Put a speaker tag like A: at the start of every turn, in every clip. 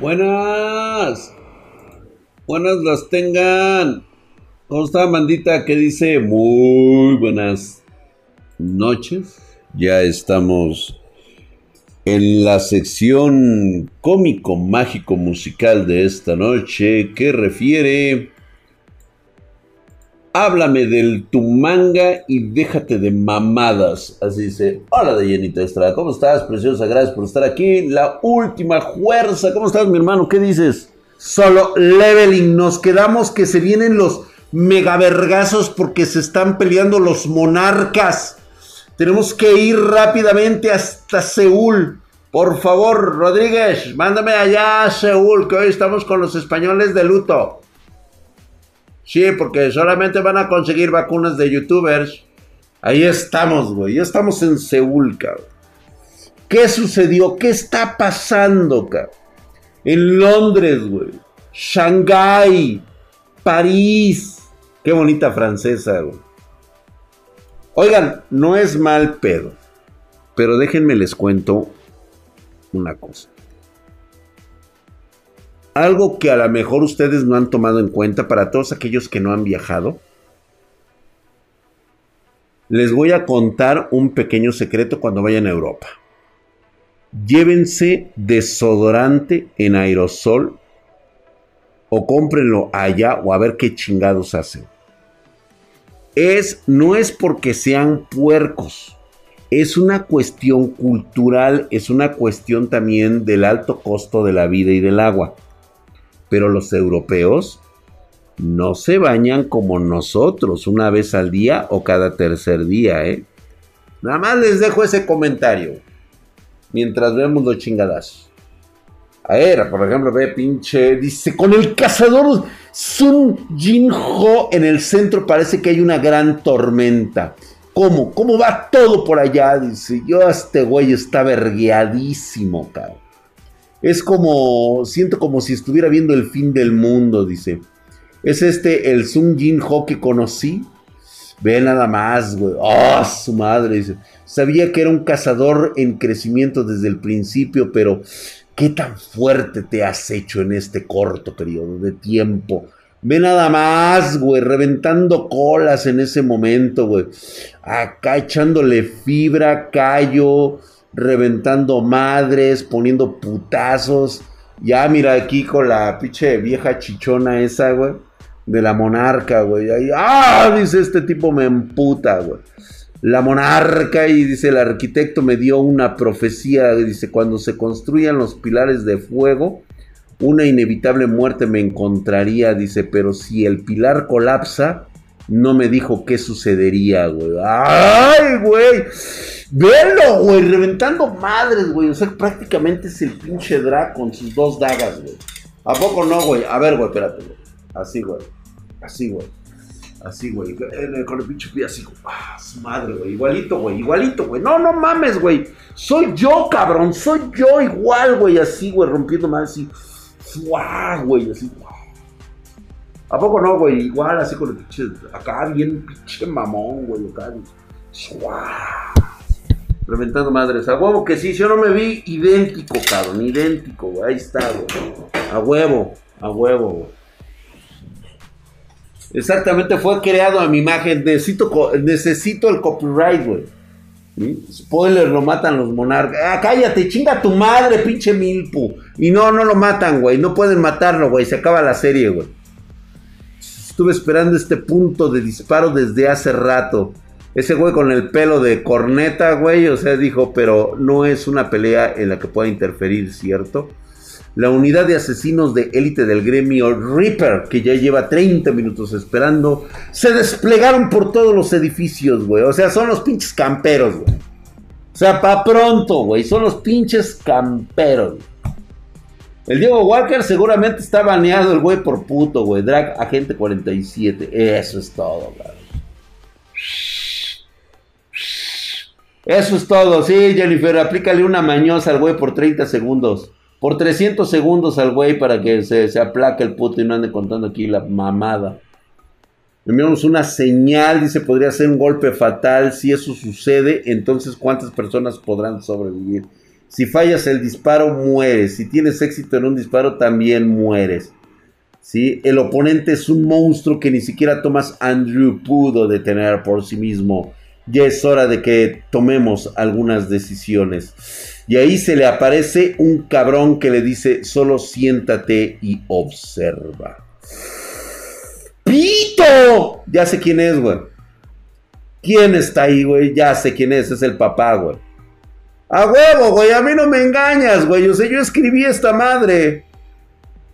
A: Buenas. Buenas las tengan. ¿Cómo está, Mandita? ¿Qué dice? Muy buenas noches. Ya estamos en la sección cómico mágico musical de esta noche que refiere Háblame del tu manga y déjate de mamadas. Así dice. Hola de Jenita Estrada. ¿Cómo estás, preciosa? Gracias por estar aquí. La última fuerza. ¿Cómo estás, mi hermano? ¿Qué dices? Solo leveling. Nos quedamos que se vienen los megavergazos porque se están peleando los monarcas. Tenemos que ir rápidamente hasta Seúl. Por favor, Rodríguez, mándame allá a Seúl, que hoy estamos con los españoles de luto. Sí, porque solamente van a conseguir vacunas de youtubers. Ahí estamos, güey. Ya estamos en Seúl, cabrón. ¿Qué sucedió? ¿Qué está pasando, cabrón? En Londres, güey. Shanghái. París. Qué bonita francesa, güey. Oigan, no es mal pedo. Pero déjenme les cuento una cosa algo que a lo mejor ustedes no han tomado en cuenta para todos aquellos que no han viajado. Les voy a contar un pequeño secreto cuando vayan a Europa. Llévense desodorante en aerosol o cómprenlo allá o a ver qué chingados hacen. Es, no es porque sean puercos, es una cuestión cultural, es una cuestión también del alto costo de la vida y del agua. Pero los europeos no se bañan como nosotros, una vez al día o cada tercer día, ¿eh? Nada más les dejo ese comentario. Mientras vemos los chingadazos. A ver, por ejemplo, ve pinche. Dice, con el cazador Sun Jin Ho en el centro parece que hay una gran tormenta. ¿Cómo? ¿Cómo va todo por allá? Dice, yo este güey está vergueadísimo, cabrón. Es como, siento como si estuviera viendo el fin del mundo, dice. Es este el Sun Jin Ho que conocí. Ve nada más, güey. ¡Oh, su madre! Dice. Sabía que era un cazador en crecimiento desde el principio, pero ¿qué tan fuerte te has hecho en este corto periodo de tiempo? Ve nada más, güey, reventando colas en ese momento, güey. Acá echándole fibra, callo, reventando madres, poniendo putazos. Ya mira aquí con la pinche vieja chichona esa, güey. De la monarca, güey. Ah, dice este tipo me emputa, güey. La monarca y dice el arquitecto me dio una profecía, dice, cuando se construyan los pilares de fuego, una inevitable muerte me encontraría, dice, pero si el pilar colapsa, no me dijo qué sucedería, güey. ¡Ay, güey! Velo, güey, reventando madres, güey. O sea, prácticamente es el pinche drag con sus dos dagas, güey. ¿A poco no, güey? A ver, güey, espérate, güey. Así, güey. Así, güey. Así, güey. Con el pinche pie así, ah, su madre, güey. Igualito, güey. Igualito, güey. No, no mames, güey. Soy yo, cabrón. Soy yo igual, güey. Así, güey. Rompiendo más así. ¡Fua, güey! Así. ¿A poco no, güey? Igual así con el pinche. Acá bien pinche mamón, güey. Acá. Reventando madres. A huevo que sí, yo no me vi idéntico, cabrón. Idéntico. Ahí está. A huevo. A huevo, güey. Exactamente, fue creado a mi imagen. Necesito, necesito el copyright, güey. Spoiler, lo matan los monarcas. Ah, cállate, chinga tu madre, pinche Milpu. Y no, no lo matan, güey. No pueden matarlo, güey. Se acaba la serie, güey. Estuve esperando este punto de disparo desde hace rato. Ese güey con el pelo de corneta, güey. O sea, dijo, pero no es una pelea en la que pueda interferir, ¿cierto? La unidad de asesinos de élite del gremio Reaper, que ya lleva 30 minutos esperando, se desplegaron por todos los edificios, güey. O sea, son los pinches camperos, güey. O sea, pa' pronto, güey. Son los pinches camperos. El Diego Walker seguramente está baneado el güey por puto, güey. Drag Agente 47. Eso es todo, güey. Eso es todo, sí, Jennifer. Aplícale una mañosa al güey por 30 segundos. Por 300 segundos al güey para que se, se aplaque el puto y no ande contando aquí la mamada. Enviamos una señal, dice, podría ser un golpe fatal. Si eso sucede, entonces ¿cuántas personas podrán sobrevivir? Si fallas el disparo, mueres. Si tienes éxito en un disparo, también mueres. ¿Sí? El oponente es un monstruo que ni siquiera Thomas Andrew pudo detener por sí mismo. Ya es hora de que tomemos algunas decisiones. Y ahí se le aparece un cabrón que le dice, solo siéntate y observa. ¡Pito! Ya sé quién es, güey. ¿Quién está ahí, güey? Ya sé quién es, es el papá, güey. A huevo, güey, a mí no me engañas, güey. O sea, yo escribí esta madre.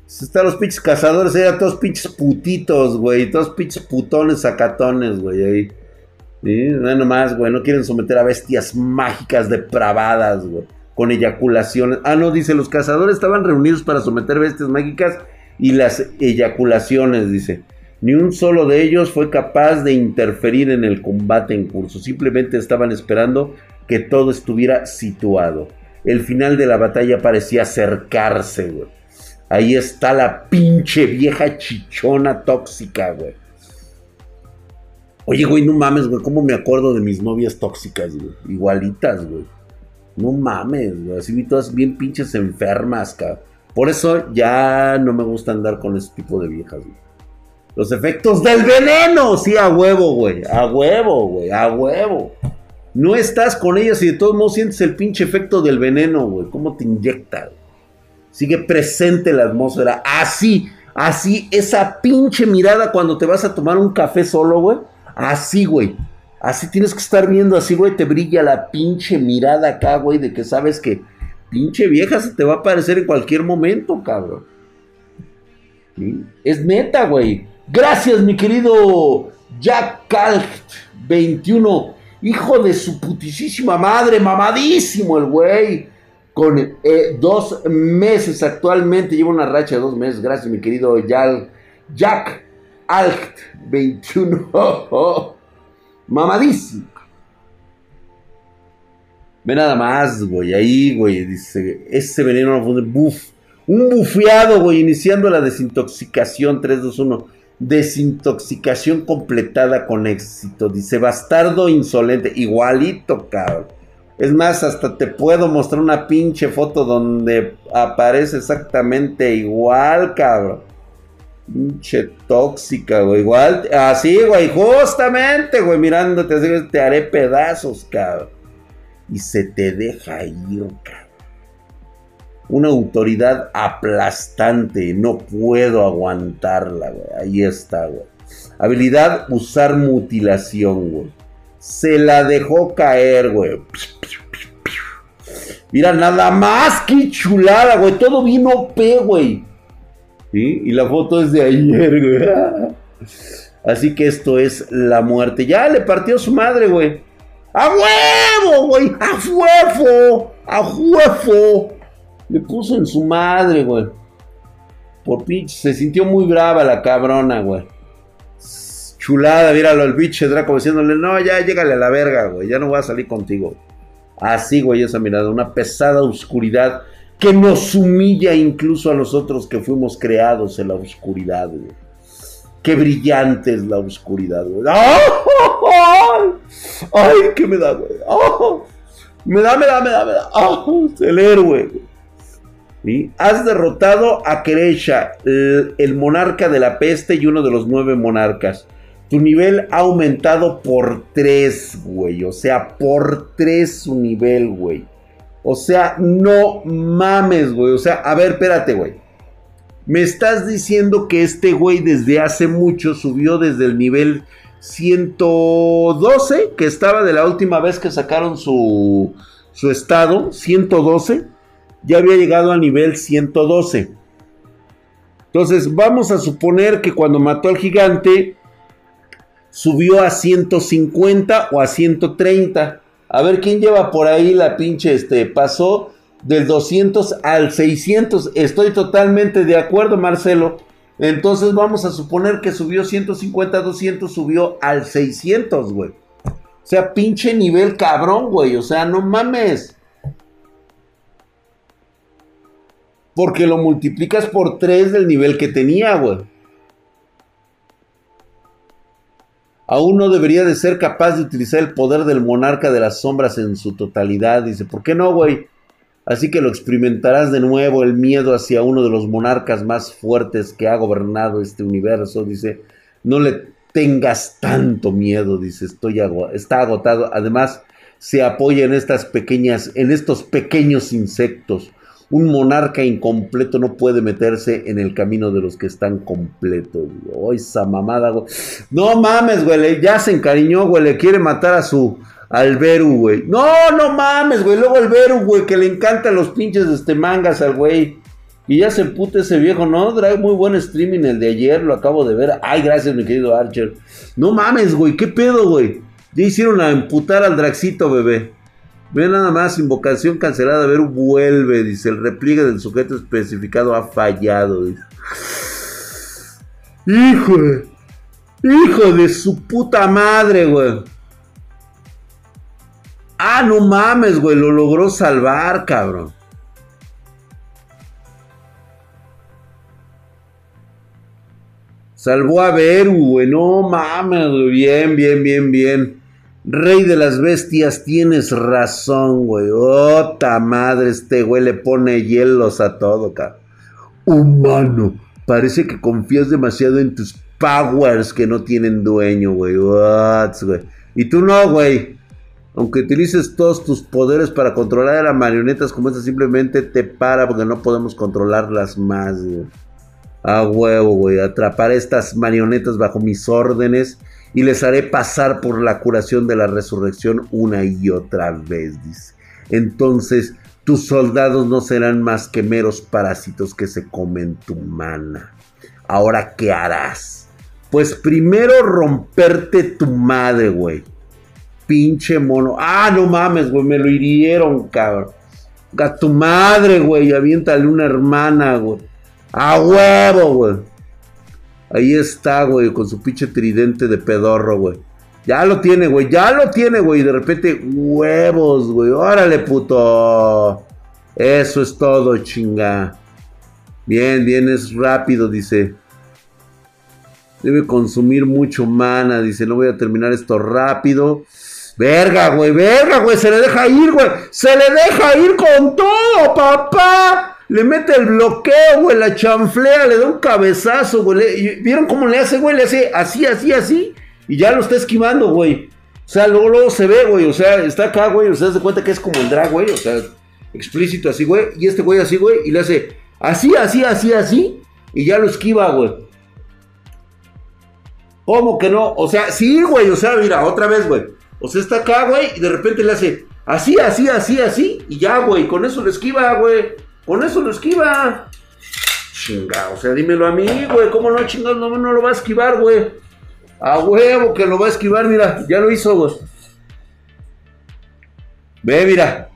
A: Están los pinches cazadores, eran todos pinches putitos, güey. Todos pinches putones sacatones, güey. Ahí. No nomás, güey. No quieren someter a bestias mágicas depravadas, güey. Con eyaculaciones. Ah, no, dice, los cazadores estaban reunidos para someter bestias mágicas y las eyaculaciones, dice. Ni un solo de ellos fue capaz de interferir en el combate en curso. Simplemente estaban esperando que todo estuviera situado. El final de la batalla parecía acercarse, güey. Ahí está la pinche vieja chichona tóxica, güey. Oye, güey, no mames, güey. ¿Cómo me acuerdo de mis novias tóxicas, güey? Igualitas, güey. No mames, güey. Así vi todas bien pinches enfermas, cabrón. Por eso ya no me gusta andar con ese tipo de viejas, güey. Los efectos del veneno, sí, a huevo, güey. A huevo, güey. A huevo. No estás con ellas y de todos modos sientes el pinche efecto del veneno, güey. ¿Cómo te inyecta? Sigue presente la atmósfera. Así, así, esa pinche mirada cuando te vas a tomar un café solo, güey. Así, güey. Así tienes que estar viendo así, güey. Te brilla la pinche mirada acá, güey, de que sabes que pinche vieja se te va a aparecer en cualquier momento, cabrón. Es neta, güey. Gracias, mi querido Jack Calct 21. Hijo de su putísima madre, mamadísimo el güey. Con eh, dos meses actualmente, lleva una racha de dos meses. Gracias, mi querido Jack Alct 21. mamadísimo. Ve nada más, güey. Ahí, güey. Dice, ese veneno no fue buf. Un bufeado, güey. Iniciando la desintoxicación 3, 2, 1. Desintoxicación completada con éxito. Dice bastardo insolente. Igualito, cabrón. Es más, hasta te puedo mostrar una pinche foto donde aparece exactamente igual, cabrón. Pinche tóxica, güey. Igual, así, güey. Justamente, güey. Mirándote así, te haré pedazos, cabrón. Y se te deja ir, cabrón una autoridad aplastante. No puedo aguantarla, güey. Ahí está, güey. Habilidad usar mutilación, güey. Se la dejó caer, güey. Mira, nada más que chulada, güey. Todo bien OP, güey. Y la foto es de ayer, güey. Así que esto es la muerte. Ya le partió su madre, güey. ¡A huevo, güey! ¡A huevo! ¡A huevo! Le puso en su madre, güey. Por pinche, se sintió muy brava la cabrona, güey. Chulada, míralo el pinche Draco diciéndole, no, ya llégale a la verga, güey, ya no voy a salir contigo. Así, güey, esa mirada, una pesada oscuridad que nos humilla incluso a nosotros que fuimos creados en la oscuridad, güey. Qué brillante es la oscuridad, güey. ¡Ay! ¡Ay! ¿Qué me da, güey? Me da, me da, me da, me da. El héroe, güey. Has derrotado a Keresha, el, monarca de la peste y uno de los nueve monarcas. Tu nivel ha aumentado por tres, güey. O sea, por tres su nivel, güey. O sea, no mames, güey. O sea, a ver, espérate, güey. Me estás diciendo que este güey desde hace mucho subió desde el nivel 112, que estaba de la última vez que sacaron su, su estado, 112 ya había llegado a nivel 112. Entonces vamos a suponer que cuando mató al gigante subió a 150 o a 130. A ver quién lleva por ahí la pinche, este, pasó del 200 al 600. Estoy totalmente de acuerdo, Marcelo. Entonces vamos a suponer que subió 150, 200, subió al 600, güey. O sea, pinche nivel cabrón, güey. O sea, no mames. Porque lo multiplicas por 3 del nivel que tenía, güey. Aún no debería de ser capaz de utilizar el poder del monarca de las sombras en su totalidad. Dice, ¿por qué no, güey? Así que lo experimentarás de nuevo el miedo hacia uno de los monarcas más fuertes que ha gobernado este universo. Dice, no le tengas tanto miedo, dice, estoy está agotado. Además, se apoya en estas pequeñas, en estos pequeños insectos. Un monarca incompleto no puede meterse en el camino de los que están completos. ¡Ay, esa mamada, güey! No mames, güey. Ya se encariñó, güey. Le quiere matar a su. Al Beru, güey. No, no mames, güey. Luego el Beru, güey, que le encantan los pinches este, mangas al güey. Y ya se puta ese viejo, ¿no? Trae muy buen streaming el de ayer, lo acabo de ver. Ay, gracias, mi querido Archer. No mames, güey. ¿Qué pedo, güey? Ya hicieron a emputar al Draxito, bebé. Ve nada más, invocación cancelada, ver, vuelve, dice, el repliegue del sujeto especificado ha fallado. Hijo, hijo de su puta madre, güey. Ah, no mames, güey, lo logró salvar, cabrón. Salvó a Beru, güey, no mames, bien, bien, bien, bien. Rey de las bestias, tienes razón, güey. Ota madre, este güey le pone hielos a todo, cabrón. Humano, parece que confías demasiado en tus powers que no tienen dueño, güey. What, güey. Y tú no, güey. Aunque utilices todos tus poderes para controlar a las marionetas como esta, simplemente te para porque no podemos controlarlas más, güey. A huevo, güey. Atrapar estas marionetas bajo mis órdenes y les haré pasar por la curación de la resurrección una y otra vez, dice. Entonces tus soldados no serán más que meros parásitos que se comen tu mana. Ahora, ¿qué harás? Pues primero romperte tu madre, güey. Pinche mono. Ah, no mames, güey, me lo hirieron, cabrón. A tu madre, güey, aviéntale una hermana, güey. A huevo, güey. Ahí está, güey, con su pinche tridente de pedorro, güey. Ya lo tiene, güey, ya lo tiene, güey. De repente, huevos, güey. Órale, puto. Eso es todo, chinga. Bien, bien, es rápido, dice. Debe consumir mucho mana, dice. No voy a terminar esto rápido. Verga, güey, verga, güey. Se le deja ir, güey. Se le deja ir con todo, papá. Le mete el bloqueo, güey, la chanflea, le da un cabezazo, güey. ¿Vieron cómo le hace, güey? Le hace así, así, así. Y ya lo está esquivando, güey. O sea, luego, luego se ve, güey. O sea, está acá, güey. O sea, se cuenta que es como el drag, güey. O sea, explícito así, güey. Y este güey así, güey. Y le hace así, así, así, así. Y ya lo esquiva, güey. ¿Cómo que no? O sea, sí, güey. O sea, mira, otra vez, güey. O sea, está acá, güey. Y de repente le hace así, así, así, así. Y ya, güey. Con eso lo esquiva, güey. Con eso lo esquiva. Chinga, o sea, dímelo a mí, güey. ¿Cómo no, chingado? No, no lo va a esquivar, güey. A huevo que lo va a esquivar, mira. Ya lo hizo, güey. Ve, mira.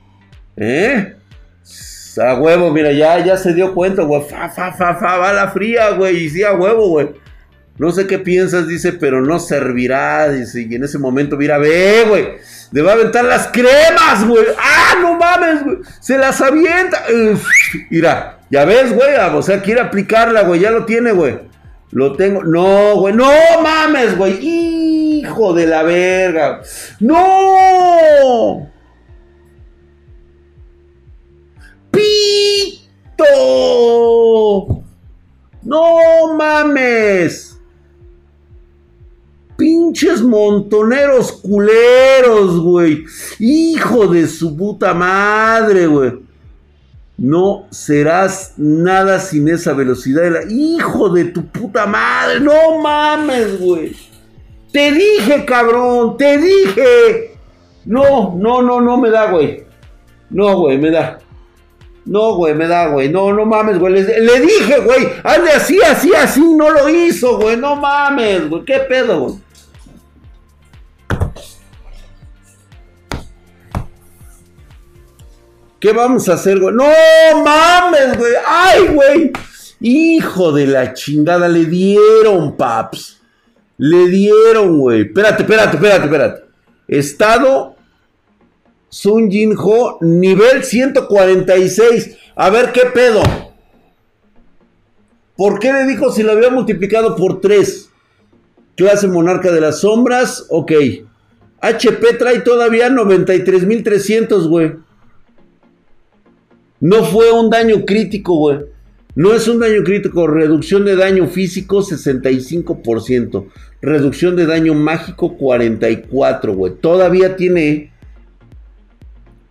A: ¿Eh? A huevo, mira, ya, ya se dio cuenta, güey. Fa, fa, fa, fa, va la fría, güey. Y sí, a huevo, güey. No sé qué piensas, dice, pero no servirá, dice. Y en ese momento, mira, ve, güey. Le va a aventar las cremas, güey. ¡Ah, no mames, güey! Se las avienta. mira, ya ves, güey. O sea, quiere aplicarla, güey. Ya lo tiene, güey. Lo tengo. No, güey. No mames, güey. Hijo de la verga. No. Pito. No mames pinches montoneros culeros, güey. Hijo de su puta madre, güey. No serás nada sin esa velocidad. De la... Hijo de tu puta madre. No mames, güey. Te dije, cabrón. Te dije. No, no, no, no me da, güey. No, güey, me da. No, güey, me da, güey. No, no mames, güey. Le, dije, güey. Hazle así, así, así. No lo hizo, güey. No mames, güey. ¿Qué pedo, güey? ¿Qué vamos a hacer, güey? No mames, güey. Ay, güey. Hijo de la chingada, le dieron, paps. Le dieron, güey. Espérate, espérate, espérate, espérate. Estado Sun Jin Ho, nivel 146. A ver qué pedo. ¿Por qué le dijo si lo había multiplicado por 3? Clase Monarca de las Sombras, ok. HP trae todavía 93.300, güey. No fue un daño crítico, güey. No es un daño crítico. Reducción de daño físico 65%. Reducción de daño mágico 44, güey. Todavía tiene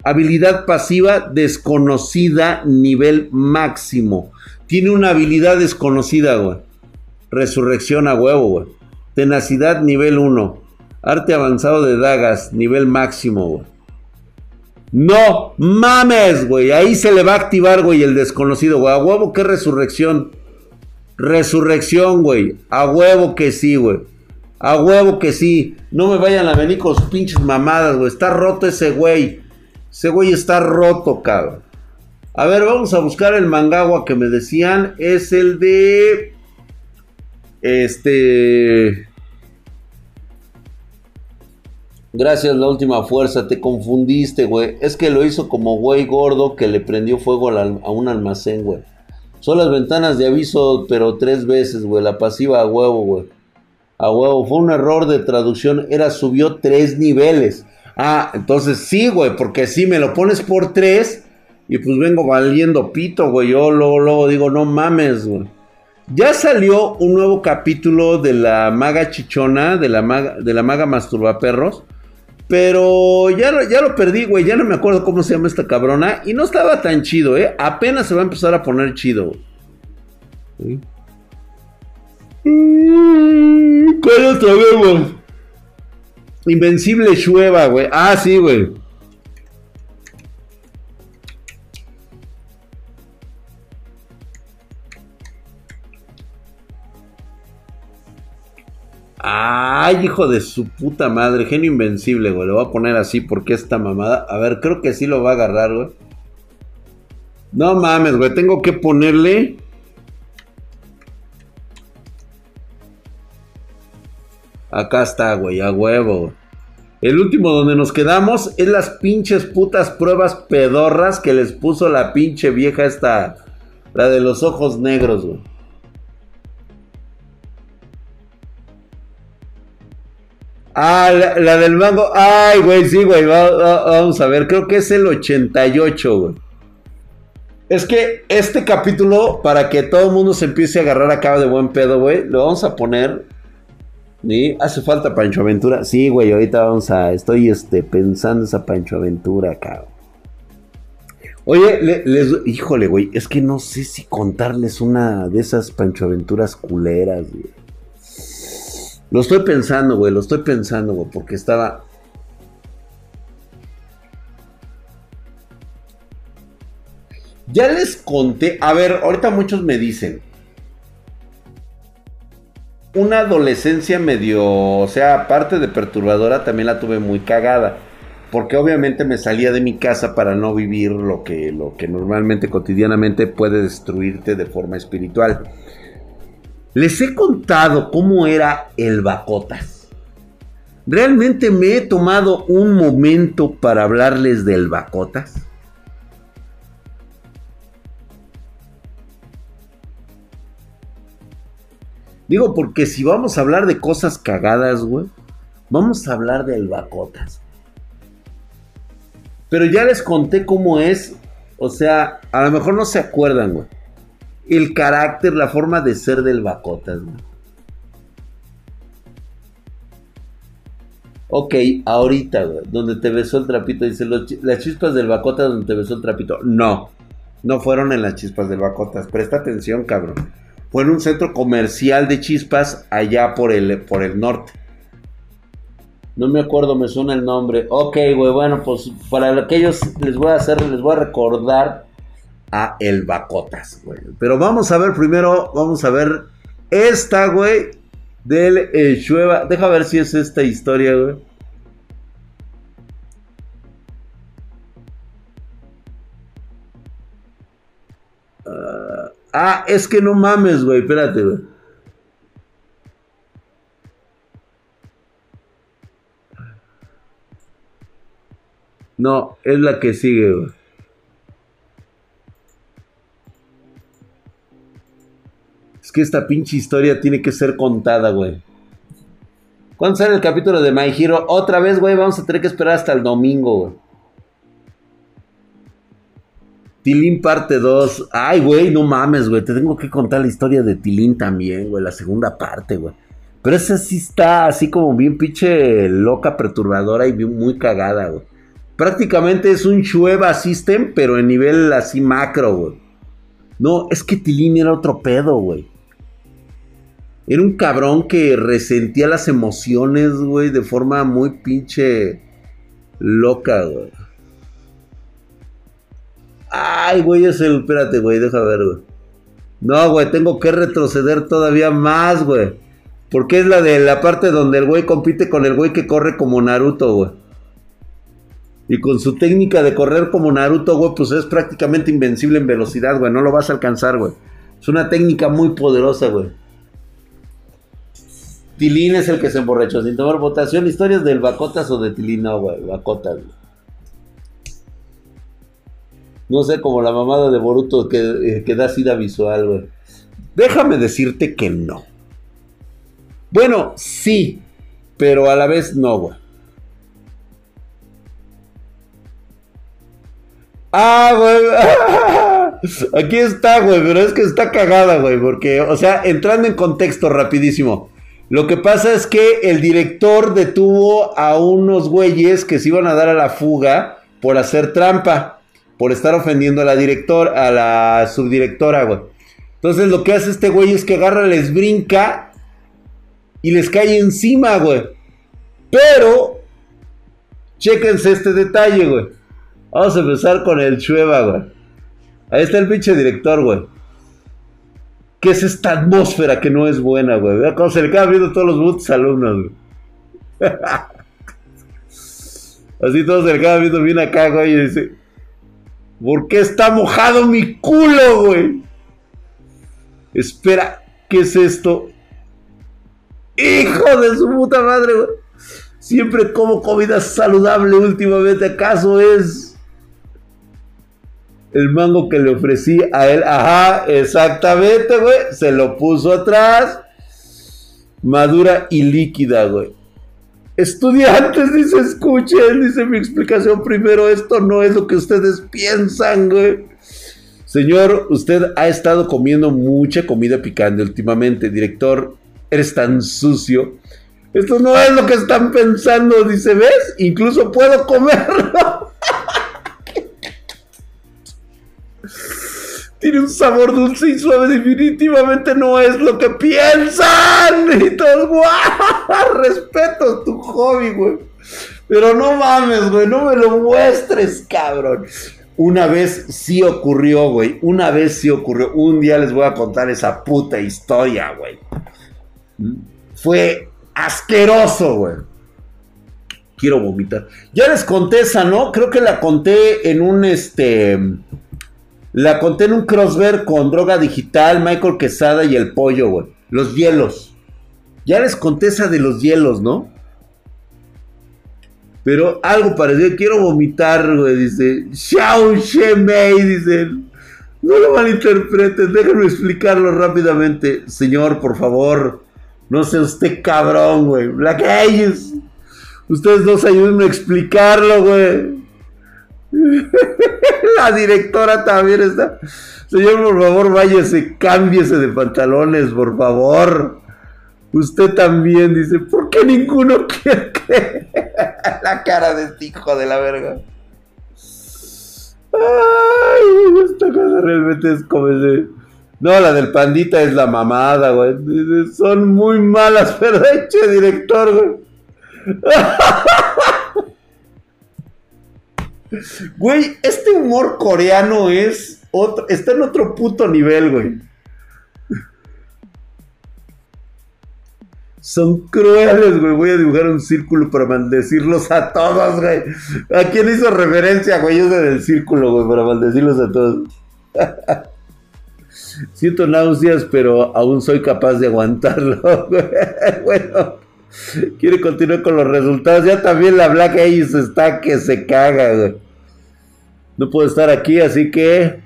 A: habilidad pasiva desconocida nivel máximo. Tiene una habilidad desconocida, güey. Resurrección a huevo, güey. Tenacidad nivel 1. Arte avanzado de dagas nivel máximo, güey. No mames, güey. Ahí se le va a activar, güey, el desconocido, güey. A huevo que resurrección. Resurrección, güey. A huevo que sí, güey. A huevo que sí. No me vayan a venir con sus pinches mamadas, güey. Está roto ese güey. Ese güey está roto, cabrón. A ver, vamos a buscar el mangagua que me decían. Es el de. Este. Gracias, la última fuerza. Te confundiste, güey. Es que lo hizo como güey gordo que le prendió fuego a un almacén, güey. Son las ventanas de aviso, pero tres veces, güey. La pasiva a huevo, güey. A huevo. Fue un error de traducción. Era subió tres niveles. Ah, entonces sí, güey. Porque si me lo pones por tres. Y pues vengo valiendo pito, güey. Yo luego, luego digo, no mames, güey. Ya salió un nuevo capítulo de la maga chichona, de la maga, de la maga masturbaperros. Pero ya, ya lo perdí, güey. Ya no me acuerdo cómo se llama esta cabrona. Y no estaba tan chido, ¿eh? Apenas se va a empezar a poner chido. ¿Cuál otra vez, güey? Invencible Shueva, güey. Ah, sí, güey. Ay, hijo de su puta madre. Genio invencible, güey. Le voy a poner así porque esta mamada. A ver, creo que sí lo va a agarrar, güey. No mames, güey. Tengo que ponerle. Acá está, güey. A huevo. El último donde nos quedamos es las pinches putas pruebas pedorras que les puso la pinche vieja esta. La de los ojos negros, güey. Ah, la, del mango. Ay, güey, sí, güey. vamos a ver. Creo que es el 88, güey. Es que este capítulo, para que todo el mundo se empiece a agarrar a cabo de buen pedo, güey, lo vamos a poner. ¿Sí? Hace falta Pancho Aventura. Sí, güey, ahorita vamos a. Estoy este, pensando esa Pancho Aventura, cabrón. Oye, híjole, güey, es que no sé si contarles una de esas Pancho Aventuras culeras, güey. Lo estoy pensando, güey, lo estoy pensando, güey, porque estaba... Ya les conté, a ver, ahorita muchos me dicen, una adolescencia medio, o sea, aparte de perturbadora, también la tuve muy cagada. Porque obviamente me salía de mi casa para no vivir lo que, lo que normalmente, cotidianamente puede destruirte de forma espiritual. Les he contado cómo era el Bacotas. ¿Realmente me he tomado un momento para hablarles del Bacotas? Digo, porque si vamos a hablar de cosas cagadas, güey, vamos a hablar del Bacotas. Pero ya les conté cómo es. O sea, a lo mejor no se acuerdan, güey el carácter, la forma de ser del Bacotas. Ok, ahorita, donde te besó el trapito, dice, las chispas del Bacotas donde te besó el trapito. No, no fueron en las chispas del Bacotas. Presta atención, cabrón. Fue en un centro comercial de chispas allá por el, por el norte. No me acuerdo, me suena el nombre. Ok, güey, bueno, pues para aquellos les voy a hacer, les voy a recordar a el Bacotas, güey. Pero vamos a ver primero, vamos a ver esta, güey, del eh, Deja ver si es esta historia, güey. ah, ah es que no mames, güey, espérate, güey. No, es la que sigue, güey. Es que esta pinche historia tiene que ser contada, güey. ¿Cuándo sale el capítulo de My Hero? Otra vez, güey, vamos a tener que esperar hasta el domingo, güey. Tilín parte 2. Ay, güey, no mames, güey. Te tengo que contar la historia de Tilín también, güey. La segunda parte, güey. Pero esa sí está así como bien pinche loca, perturbadora y bien muy cagada, güey. Prácticamente es un Shueva System, pero en nivel así macro, güey. No, es que Tilín era otro pedo, güey. Era un cabrón que resentía las emociones, güey, de forma muy pinche loca, güey. Ay, güey, es el. Espérate, güey, deja ver, güey. No, güey, tengo que retroceder todavía más, güey. Porque es la de la parte donde el güey compite con el güey que corre como Naruto, güey. Y con su técnica de correr como Naruto, güey, pues es prácticamente invencible en velocidad, güey. No lo vas a alcanzar, güey. Es una técnica muy poderosa, güey. Tilín es el que se emborrachó sin tomar votación. Historias del Bacotas o de Tilín, no, güey. Bacotas, güey. No sé, como la mamada de Boruto que, eh, que da sida visual, güey. Déjame decirte que no. Bueno, sí, pero a la vez no, güey. Ah, güey. Aquí está, güey, pero es que está cagada, güey, porque, o sea, entrando en contexto rapidísimo. Lo que pasa es que el director detuvo a unos güeyes que se iban a dar a la fuga por hacer trampa por estar ofendiendo a la directora, a la subdirectora, güey. Entonces lo que hace este güey es que agarra, les brinca y les cae encima, güey. Pero, chéquense este detalle, güey. Vamos a empezar con el Chueva, güey. Ahí está el pinche director, güey. ¿Qué es esta atmósfera que no es buena, güey? Cómo se le quedan viendo todos los putos alumnos, güey. Así todos se le quedan viendo bien acá, güey. Y dice, ¿Por qué está mojado mi culo, güey? Espera, ¿qué es esto? Hijo de su puta madre, güey. Siempre como comida saludable últimamente. ¿Acaso es el mango que le ofrecí a él? Ajá, exactamente, güey. Se lo puso atrás. Madura y líquida, güey. Estudiantes, dice, escuchen, dice mi explicación primero, esto no es lo que ustedes piensan, güey. Señor, usted ha estado comiendo mucha comida picante últimamente, director, eres tan sucio. Esto no es lo que están pensando, dice, ¿ves? Incluso puedo comerlo. Tiene un sabor dulce y suave, definitivamente no es lo que piensan. Y todos, ¡guau! Respeto tu hobby, güey. Pero no mames, güey, no me lo muestres, cabrón. Una vez sí ocurrió, güey. Una vez sí ocurrió. Un día les voy a contar esa puta historia, güey. Fue asqueroso, güey. Quiero vomitar. Ya les conté esa, ¿no? Creo que la conté en un este la conté en un crossver con droga digital, Michael Quesada y el pollo, güey. Los hielos. Ya les conté esa de los hielos, ¿no? Pero algo parecido. Quiero vomitar, güey. Dice. Xiao Shemei, dice. No lo malinterpreten. Déjenme explicarlo rápidamente. Señor, por favor. No sea usted cabrón, güey. Black Ages. Ustedes dos ayúdenme a explicarlo, güey. La directora también está. Señor, por favor, váyase, cámbiese de pantalones, por favor. Usted también dice, ¿por qué ninguno quiere La cara de este hijo de la verga. Ay, esta cosa realmente es como ese. No, la del pandita es la mamada, güey. Son muy malas, pero eche director, güey. Güey, este humor coreano es otro, está en otro puto nivel, güey. Son crueles, güey. Voy a dibujar un círculo para maldecirlos a todos, güey. ¿A quién hizo referencia, güey? Yo soy del círculo, güey, para maldecirlos a todos. Siento náuseas, pero aún soy capaz de aguantarlo, güey. Bueno. Quiere continuar con los resultados. Ya también la Black Ace está que se caga, güey. No puedo estar aquí, así que.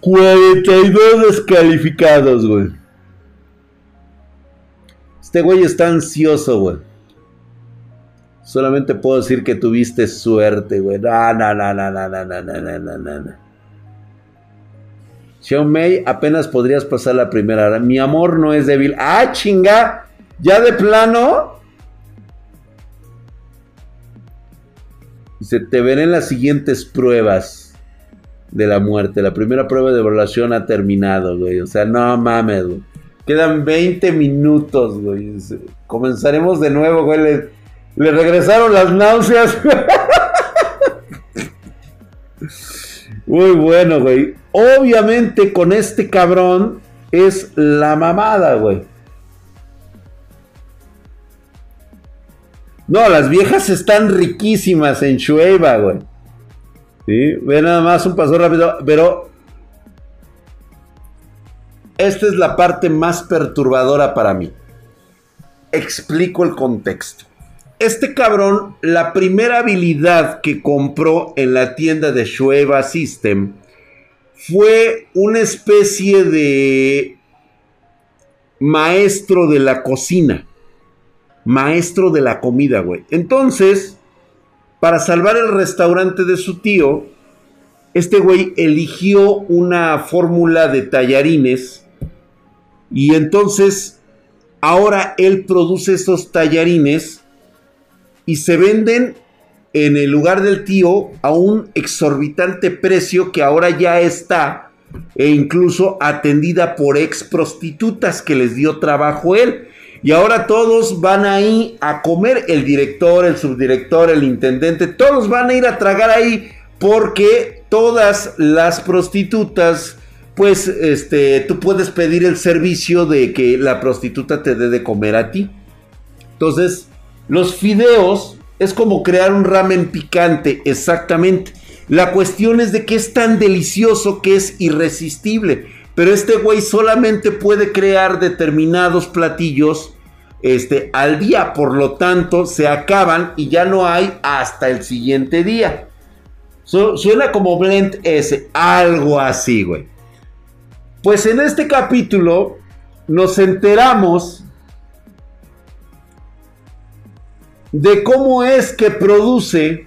A: 42 descalificados, güey. Este güey está ansioso, güey. Solamente puedo decir que tuviste suerte, güey. No, no, no, no, no, no, no, no, no, no. Xiaomei, apenas podrías pasar la primera. Mi amor no es débil. ¡Ah, chinga! ¿Ya de plano? Dice, te veré en las siguientes pruebas de la muerte. La primera prueba de evaluación ha terminado, güey. O sea, no mames, güey. Quedan 20 minutos, güey. Comenzaremos de nuevo, güey. Le, le regresaron las náuseas. Muy bueno, güey. Obviamente con este cabrón es la mamada, güey. No, las viejas están riquísimas en Shueva, güey. ¿Sí? Ve nada más un paso rápido, pero esta es la parte más perturbadora para mí. Explico el contexto. Este cabrón, la primera habilidad que compró en la tienda de Shueva System fue una especie de maestro de la cocina. Maestro de la comida, güey. Entonces, para salvar el restaurante de su tío, este güey eligió una fórmula de tallarines. Y entonces, ahora él produce esos tallarines y se venden en el lugar del tío a un exorbitante precio que ahora ya está e incluso atendida por ex prostitutas que les dio trabajo él. Y ahora todos van ahí a comer, el director, el subdirector, el intendente, todos van a ir a tragar ahí porque todas las prostitutas, pues, este, tú puedes pedir el servicio de que la prostituta te dé de comer a ti. Entonces, los fideos es como crear un ramen picante, exactamente. La cuestión es de que es tan delicioso que es irresistible. Pero este güey solamente puede crear determinados platillos este, al día. Por lo tanto, se acaban y ya no hay hasta el siguiente día. suena como Blend S, algo así, güey. Pues en este capítulo nos enteramos de cómo es que produce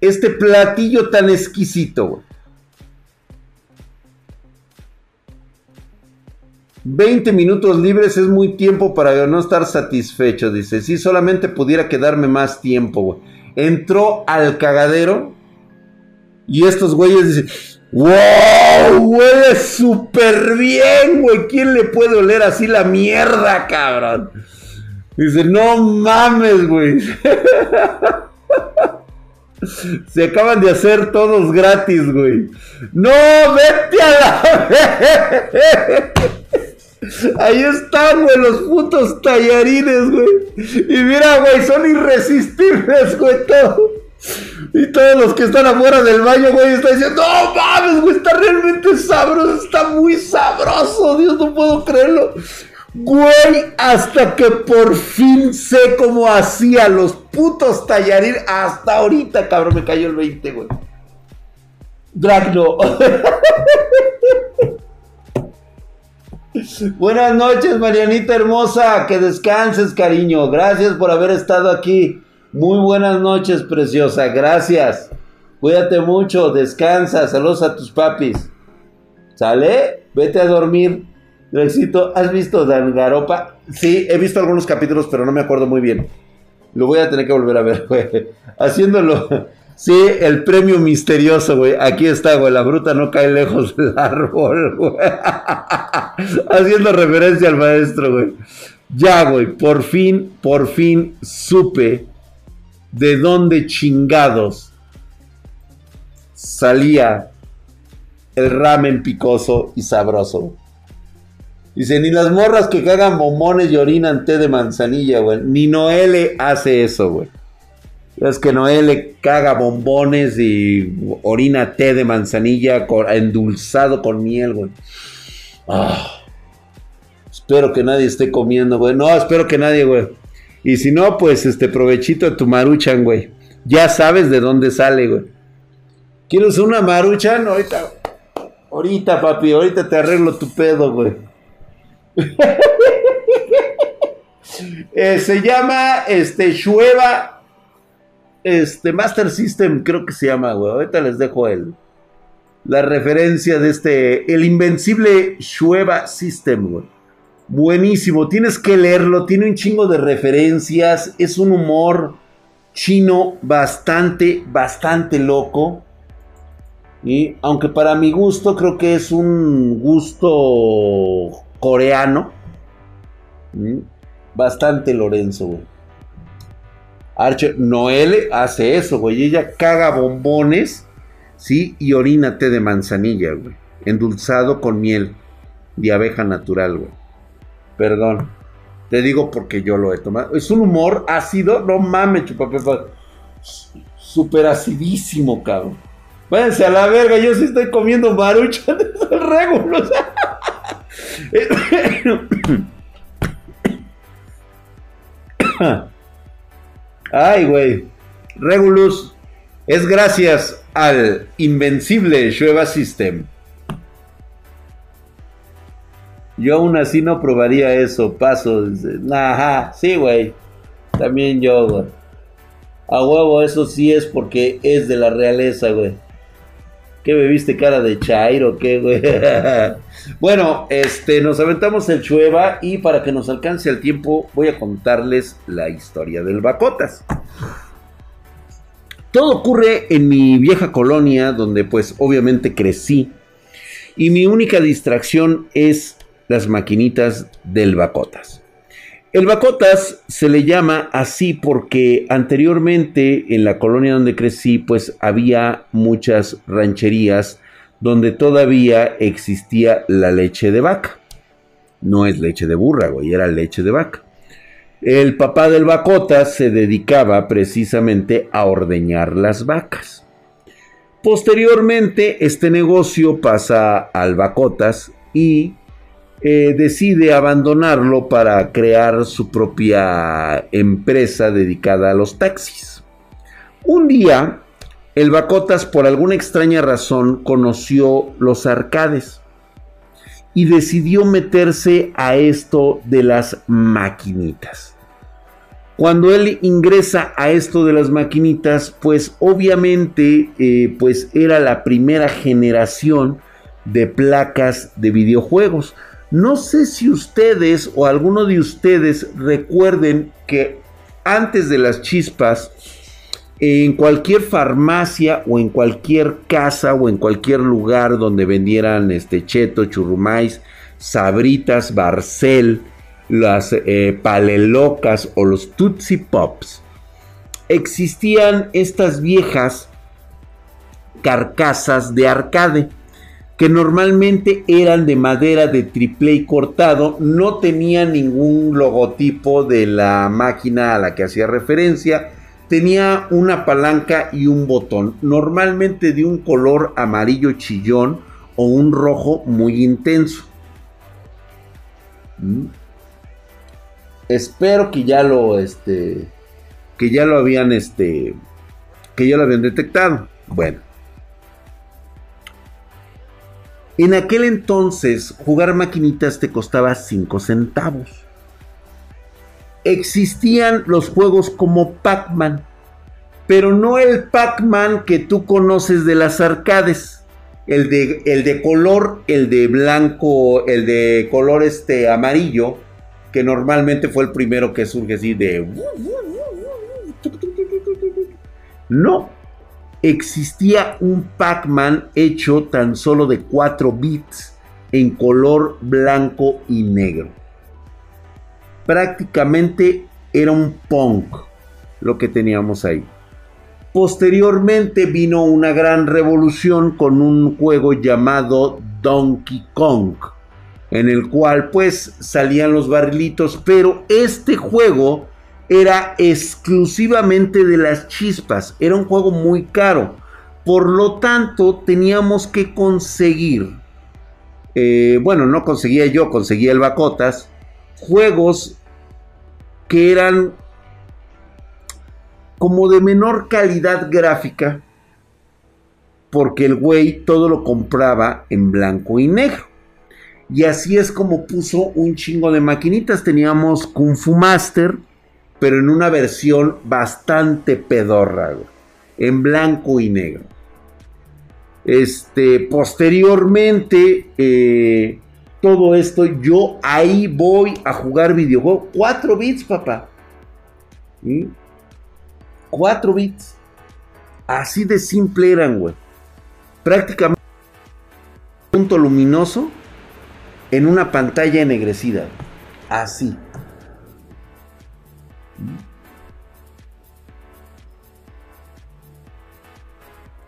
A: este platillo tan exquisito. 20 minutos libres es muy tiempo para no estar satisfecho, dice. Si solamente pudiera quedarme más tiempo, Entró al cagadero y estos güeyes dicen, ¡Wow! Huele súper bien, güey. ¿Quién le puede oler así la mierda, cabrón? Dice, no mames, güey. Se acaban de hacer todos gratis, güey. No, vete a la... Ahí están, güey, los putos tallarines, güey. Y mira, güey, son irresistibles, güey, todo. Y todos los que están afuera del baño, güey, están diciendo, no mames, güey, está realmente sabroso, está muy sabroso, Dios, no puedo creerlo. Güey, hasta que por fin sé cómo hacía los putos tallarines. Hasta ahorita, cabrón, me cayó el 20, güey. Dragno. Buenas noches, Marianita hermosa. Que descanses, cariño. Gracias por haber estado aquí. Muy buenas noches, preciosa. Gracias. Cuídate mucho. Descansa. Saludos a tus papis. ¿Sale? Vete a dormir. Rexito, ¿has visto Dangaropa? Sí, he visto algunos capítulos, pero no me acuerdo muy bien. Lo voy a tener que volver a ver, güey. Haciéndolo. Sí, el premio misterioso, güey. Aquí está, güey. La bruta no cae lejos del árbol, güey. Haciendo referencia al maestro, güey. Ya, güey. Por fin, por fin supe de dónde chingados salía el ramen picoso y sabroso. Dice, ni las morras que cagan bombones y orinan té de manzanilla, güey. Ni Noele hace eso, güey. Es que Noele caga bombones y orina té de manzanilla endulzado con miel, güey. Ah. espero que nadie esté comiendo, güey. No, espero que nadie, güey. Y si no, pues este provechito de tu maruchan, güey. Ya sabes de dónde sale, güey. ¿Quieres una maruchan? Ahorita, ahorita, papi, ahorita te arreglo tu pedo, güey. Eh, se llama este Shueva este Master System, creo que se llama, güey. Ahorita les dejo el la referencia de este, el invencible Shueva System. Buenísimo, tienes que leerlo, tiene un chingo de referencias, es un humor chino bastante, bastante loco. Y aunque para mi gusto creo que es un gusto coreano. Bastante Lorenzo, güey. Archer, Noelle hace eso, güey. Ella caga bombones, ¿sí? Y orina de manzanilla, güey. Endulzado con miel de abeja natural, güey. Perdón. Te digo porque yo lo he tomado. Es un humor ácido. No mames, chupapepa. Súper acidísimo, cabrón. Váyanse a la verga. Yo sí estoy comiendo marucha de regulos. Ay, güey. Regulus es gracias al invencible Shueva System. Yo aún así no probaría eso, paso. Ajá, sí, güey. También yo, güey. A huevo, eso sí es porque es de la realeza, güey. ¿Qué bebiste cara de chairo? ¿Qué, bueno, este, nos aventamos el chueva y para que nos alcance el tiempo voy a contarles la historia del Bacotas. Todo ocurre en mi vieja colonia donde pues obviamente crecí y mi única distracción es las maquinitas del Bacotas. El Bacotas se le llama así porque anteriormente en la colonia donde crecí pues había muchas rancherías donde todavía existía la leche de vaca. No es leche de burra, güey, era leche de vaca. El papá del Bacotas se dedicaba precisamente a ordeñar las vacas. Posteriormente, este negocio pasa al Bacotas y eh, decide abandonarlo para crear su propia empresa dedicada a los taxis. Un día, el Bacotas por alguna extraña razón conoció los arcades y decidió meterse a esto de las maquinitas. Cuando él ingresa a esto de las maquinitas, pues obviamente eh, pues era la primera generación de placas de videojuegos. No sé si ustedes o alguno de ustedes recuerden que antes de las chispas, en cualquier farmacia o en cualquier casa o en cualquier lugar donde vendieran este cheto, churrumais, sabritas, barcel, las eh, palelocas o los Tootsie Pops, existían estas viejas carcasas de arcade que normalmente eran de madera de triple cortado, no tenía ningún logotipo de la máquina a la que hacía referencia, tenía una palanca y un botón, normalmente de un color amarillo chillón o un rojo muy intenso. Mm. Espero que ya lo este que ya lo habían este que ya lo habían detectado. Bueno, En aquel entonces, jugar maquinitas te costaba 5 centavos. Existían los juegos como Pac-Man, pero no el Pac-Man que tú conoces de las arcades. El de, el de color, el de blanco, el de color este amarillo, que normalmente fue el primero que surge así de... No, existía un Pac-Man hecho tan solo de 4 bits en color blanco y negro. Prácticamente era un punk lo que teníamos ahí. Posteriormente vino una gran revolución con un juego llamado Donkey Kong, en el cual pues salían los barrilitos, pero este juego era exclusivamente de las chispas. Era un juego muy caro. Por lo tanto, teníamos que conseguir, eh, bueno, no conseguía yo, conseguía el Bacotas, juegos que eran como de menor calidad gráfica, porque el güey todo lo compraba en blanco y negro. Y así es como puso un chingo de maquinitas. Teníamos Kung Fu Master, pero en una versión bastante pedorra, en blanco y negro. Este, posteriormente, eh, todo esto, yo ahí voy a jugar videojuegos. 4 bits, papá. 4 bits. Así de simple eran, güey. Prácticamente un punto luminoso en una pantalla ennegrecida. Así.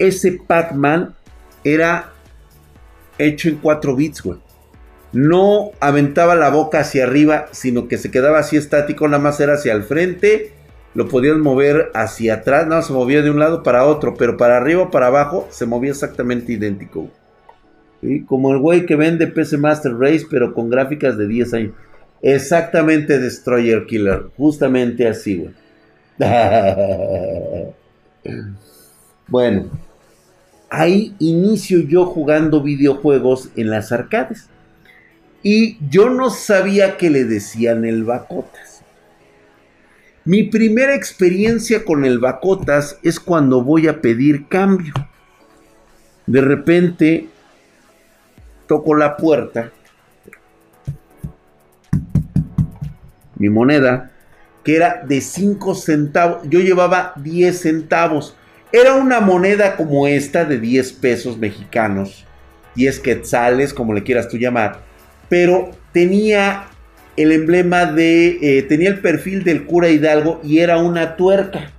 A: Ese Pac-Man era hecho en 4 bits, güey. No aventaba la boca hacia arriba, sino que se quedaba así estático, nada más era hacia el frente. Lo podían mover hacia atrás, no, se movía de un lado para otro, pero para arriba o para abajo se movía exactamente idéntico. Como el güey que vende PC Master Race, pero con gráficas de 10 años. Exactamente Destroyer Killer, justamente así, güey. bueno, ahí inicio yo jugando videojuegos en las arcades. Y yo no sabía que le decían el Bacotas. Mi primera experiencia con el Bacotas es cuando voy a pedir cambio. De repente toco la puerta. Mi moneda, que era de 5 centavos. Yo llevaba 10 centavos. Era una moneda como esta de 10 pesos mexicanos. 10 quetzales, como le quieras tú llamar pero tenía el emblema de, eh, tenía el perfil del cura Hidalgo y era una tuerca.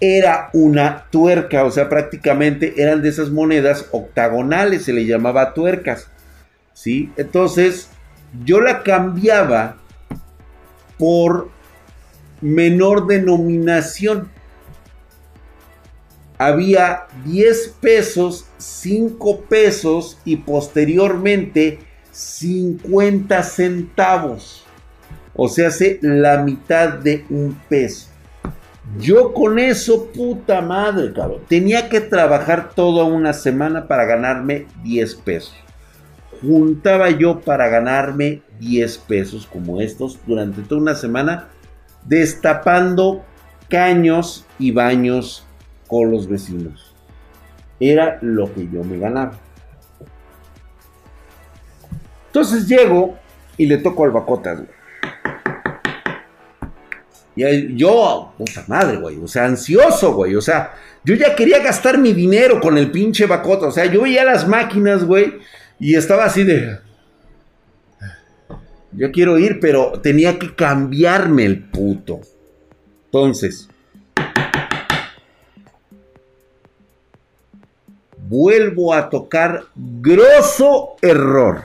A: Era una tuerca, o sea, prácticamente eran de esas monedas octagonales, se le llamaba tuercas. ¿Sí? Entonces, yo la cambiaba por menor denominación había 10 pesos, 5 pesos y posteriormente 50 centavos. O sea, hace la mitad de un peso. Yo con eso, puta madre, cabrón. Tenía que trabajar toda una semana para ganarme 10 pesos. Juntaba yo para ganarme 10 pesos como estos durante toda una semana, destapando caños y baños con los vecinos. Era lo que yo me ganaba. Entonces llego y le toco al Bacotas. Y yo, puta madre, güey. O sea, ansioso, güey. O sea, yo ya quería gastar mi dinero con el pinche Bacota. O sea, yo veía las máquinas, güey. Y estaba así de. Yo quiero ir, pero tenía que cambiarme el puto. Entonces, vuelvo a tocar grosso error.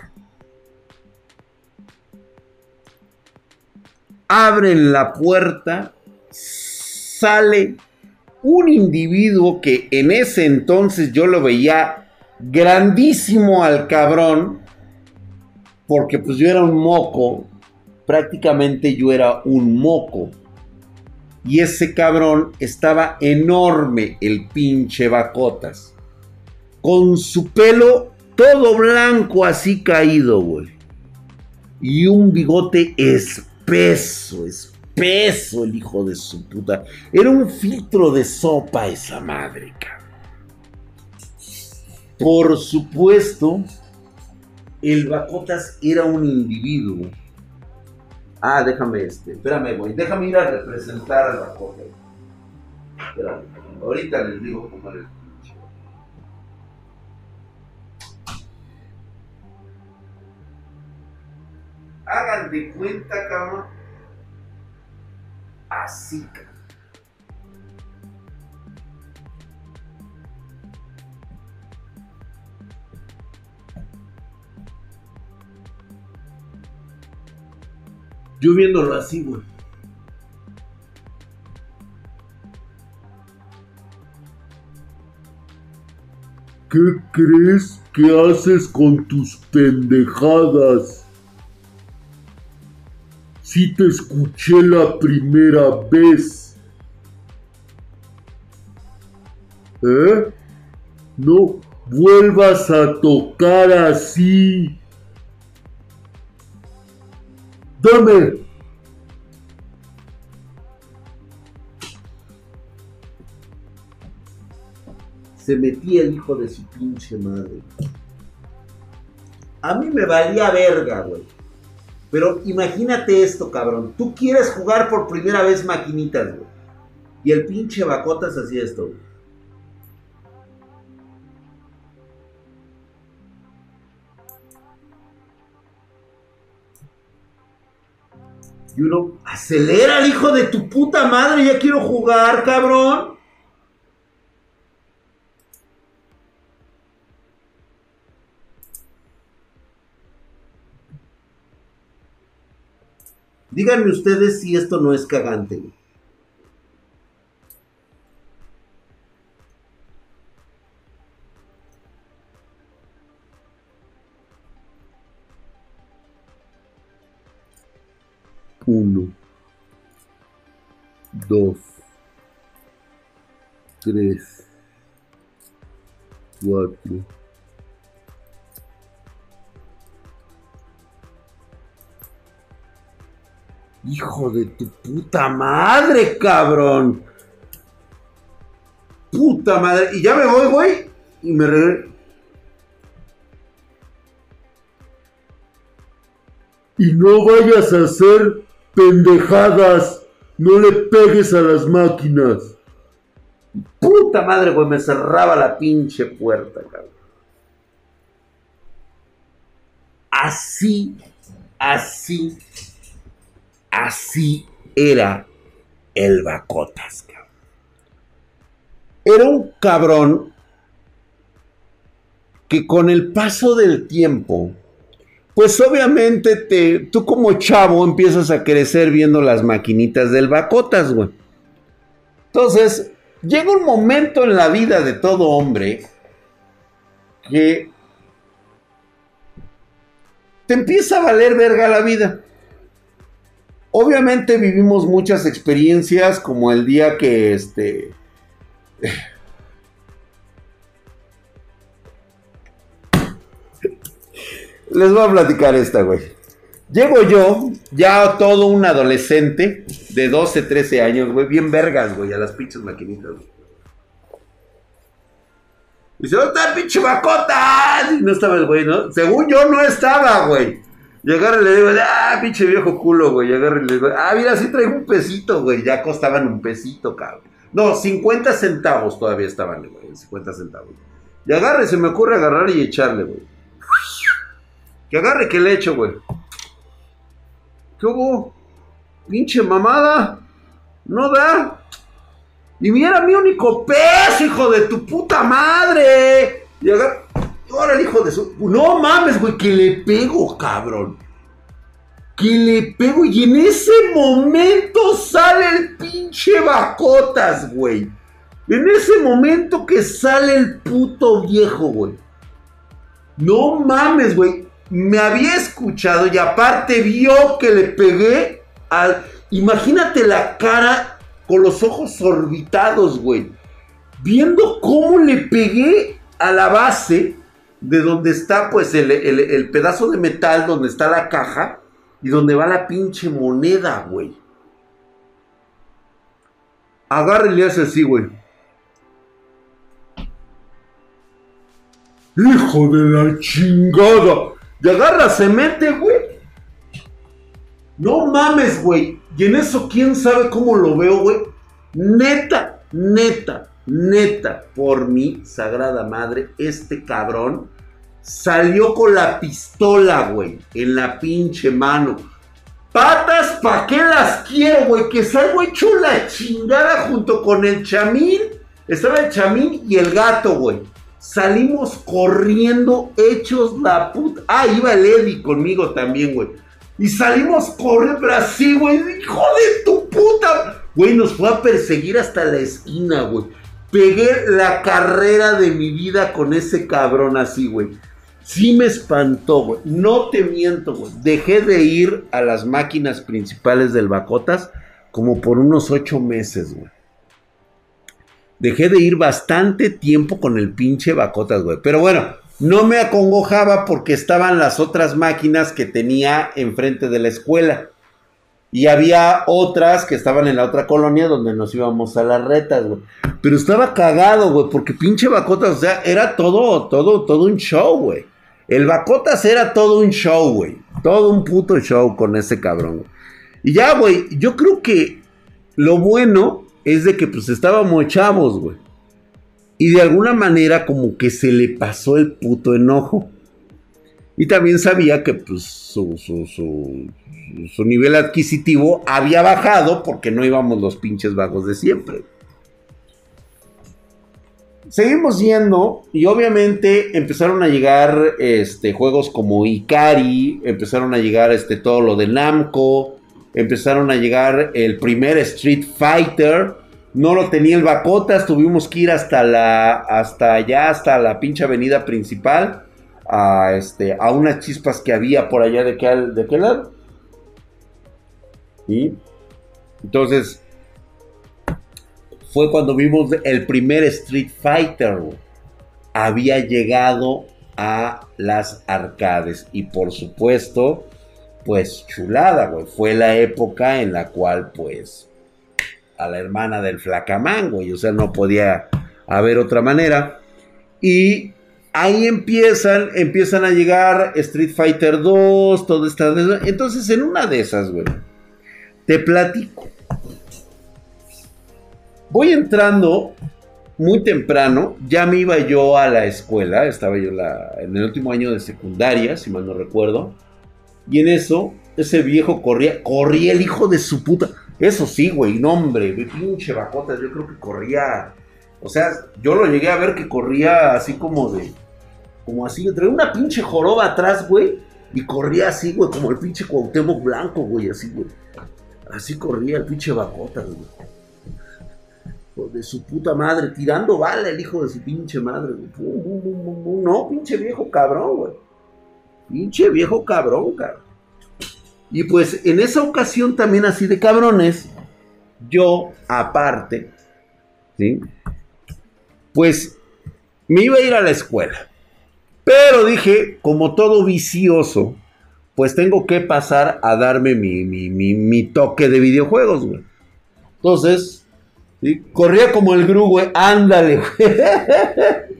A: Abren la puerta, sale un individuo que en ese entonces yo lo veía grandísimo al cabrón, porque pues yo era un moco, prácticamente yo era un moco. Y ese cabrón estaba enorme, el pinche Bacotas con su pelo todo blanco así caído, güey. Y un bigote espeso, espeso el hijo de su puta. Era un filtro de sopa esa madre, cabrón. Por supuesto, el Bacotas era un individuo. Ah, déjame este, espérame, güey, déjame ir a representar al Bacotas. Espérame, ahorita les digo cómo les Hagan de cuenta, cabrón. Así. Yo viéndolo así, güey. ¿Qué crees que haces con tus pendejadas? Si te escuché la primera vez. ¿Eh? No vuelvas a tocar así. Dame. se metía el hijo de su pinche madre. A mí me valía verga, güey. Pero imagínate esto, cabrón. Tú quieres jugar por primera vez maquinitas, güey. Y el pinche Bacotas hacía esto, güey. Y uno, acelera el hijo de tu puta madre, ya quiero jugar, cabrón. Díganme ustedes si esto no es cagante. Uno, dos, tres, cuatro. Hijo de tu puta madre, cabrón. Puta madre. Y ya me voy, güey. Y me regreso. Y no vayas a hacer pendejadas. No le pegues a las máquinas. Puta madre, güey. Me cerraba la pinche puerta, cabrón. Así, así Así era el Bacotas. Era un cabrón que con el paso del tiempo, pues obviamente te, tú como chavo empiezas a crecer viendo las maquinitas del Bacotas, güey. Entonces, llega un momento en la vida de todo hombre que te empieza a valer verga la vida. Obviamente vivimos muchas experiencias como el día que este... Les voy a platicar esta, güey. Llego yo, ya todo un adolescente de 12, 13 años, güey, bien vergas, güey, a las pinches maquinitas, güey. Dice, ¿dónde está el pinche macota? Y no estaba el güey, ¿no? Según yo no estaba, güey. Y agarre y le digo, ah, pinche viejo culo, güey. Y agarre y le digo, ah, mira, sí traigo un pesito, güey. Ya costaban un pesito, cabrón. No, 50 centavos todavía estaban, güey. 50 centavos. Y agarre, se me ocurre agarrar y echarle, güey. Que agarre que le echo, güey. ¿Qué hubo? Pinche mamada. No da. Y mira mi único peso, hijo de tu puta madre. Y Ahora el hijo de su. No mames, güey, que le pego, cabrón. Que le pego. Y en ese momento sale el pinche Bacotas, güey. En ese momento que sale el puto viejo, güey. No mames, güey. Me había escuchado y aparte vio que le pegué al. Imagínate la cara con los ojos orbitados, güey. Viendo cómo le pegué a la base de donde está pues el, pedazo de metal donde está la caja y donde va la pinche moneda, güey. Agarra y hace así, güey. Hijo de la chingada. Y agarra, se mete, güey. No mames, güey. Y en eso, quién sabe cómo lo veo, güey. Neta, neta, neta, por mi sagrada madre, este cabrón salió con la pistola, güey, en la pinche mano. Patas, ¿pa' qué las quiero, güey? Que salgo hecho la chingada junto con el chamín. Estaba el chamín y el gato, güey. Salimos corriendo hechos la puta. Ah, iba el Eddie conmigo también, güey. Y salimos corriendo, así, güey. Hijo de tu puta. Güey, nos fue a perseguir hasta la esquina, güey. Pegué la carrera de mi vida con ese cabrón así, güey. Sí me espantó, güey. No te miento, güey. Dejé de ir a las máquinas principales del Bacotas como por unos ocho meses, güey. Dejé de ir bastante tiempo con el pinche Bacotas, güey. Pero bueno, no me acongojaba porque estaban las otras máquinas que tenía enfrente de la escuela. Y había otras que estaban en la otra colonia donde nos íbamos a las retas, güey. Pero estaba cagado, güey, porque pinche Bacotas, o sea, era todo, todo, todo un show, güey. El Bacotas era todo un show, güey. Todo un puto show con ese cabrón. Y ya, güey, yo creo que lo bueno es de que pues estábamos chavos, güey. Y de alguna manera como que se le pasó el puto enojo. Y también sabía que pues su, su, nivel adquisitivo había bajado porque no íbamos los pinches vagos de siempre. Seguimos yendo y obviamente empezaron a llegar este, juegos como Ikari, empezaron a llegar este, todo lo de Namco, empezaron a llegar el primer Street Fighter, no lo tenía el Bacotas, tuvimos que ir hasta la, hasta allá, hasta la pinche avenida principal, a, este, a unas chispas que había por allá de, de aquel lado. Y entonces fue cuando vimos el primer Street Fighter. Había llegado a las arcades y por supuesto, pues chulada, güey. Fue la época en la cual, pues, a la hermana del flacamán, güey. O sea, no podía haber otra manera. Y ahí empiezan, empiezan a llegar Street Fighter 2, todo esta... Entonces, en una de esas, güey, te platico. Voy entrando muy temprano, ya me iba yo a la escuela, estaba yo en el último año de secundaria, si mal no recuerdo, y en eso, ese viejo corría, corría el hijo de su puta. Eso sí, güey, no hombre, pinche bacotas, yo creo que corría, o sea, yo lo llegué a ver que corría así como de, como así, traía una pinche joroba atrás, güey, y corría así, güey, como el pinche Cuauhtémoc Blanco, güey, así, güey. Así corría el pinche bacotas, güey de su puta madre, tirando bala el hijo de su pinche madre, no, pinche viejo cabrón, güey. Pinche viejo cabrón, cabrón. Y pues en esa ocasión también así de cabrones, yo aparte, ¿sí? Pues me iba a ir a la escuela. Pero dije, como todo vicioso, pues tengo que pasar a darme mi, mi, mi toque de videojuegos, güey. Entonces, Corría como el Gru, güey. Ándale, güey.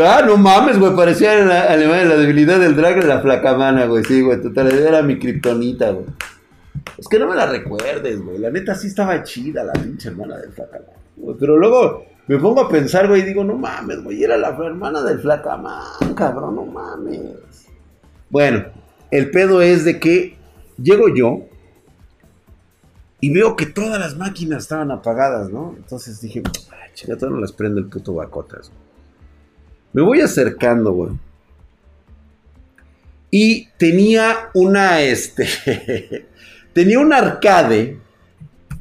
A: Ah, no mames, güey. Parecía en la, la debilidad del drag en la flacamana, güey. Sí, güey. Total, era mi kriptonita, güey. Es que no me la recuerdes, güey. La neta sí estaba chida la pinche hermana del flacamán. Pero luego me pongo a pensar, güey, y digo, no mames, güey. Era la hermana del flacamán, cabrón, no mames. Bueno, el pedo es de que llego yo y veo que todas las máquinas estaban apagadas, ¿no? Entonces dije, chica, no las prende el puto Bacotas. Me voy acercando, güey. Y tenía una, este, tenía un arcade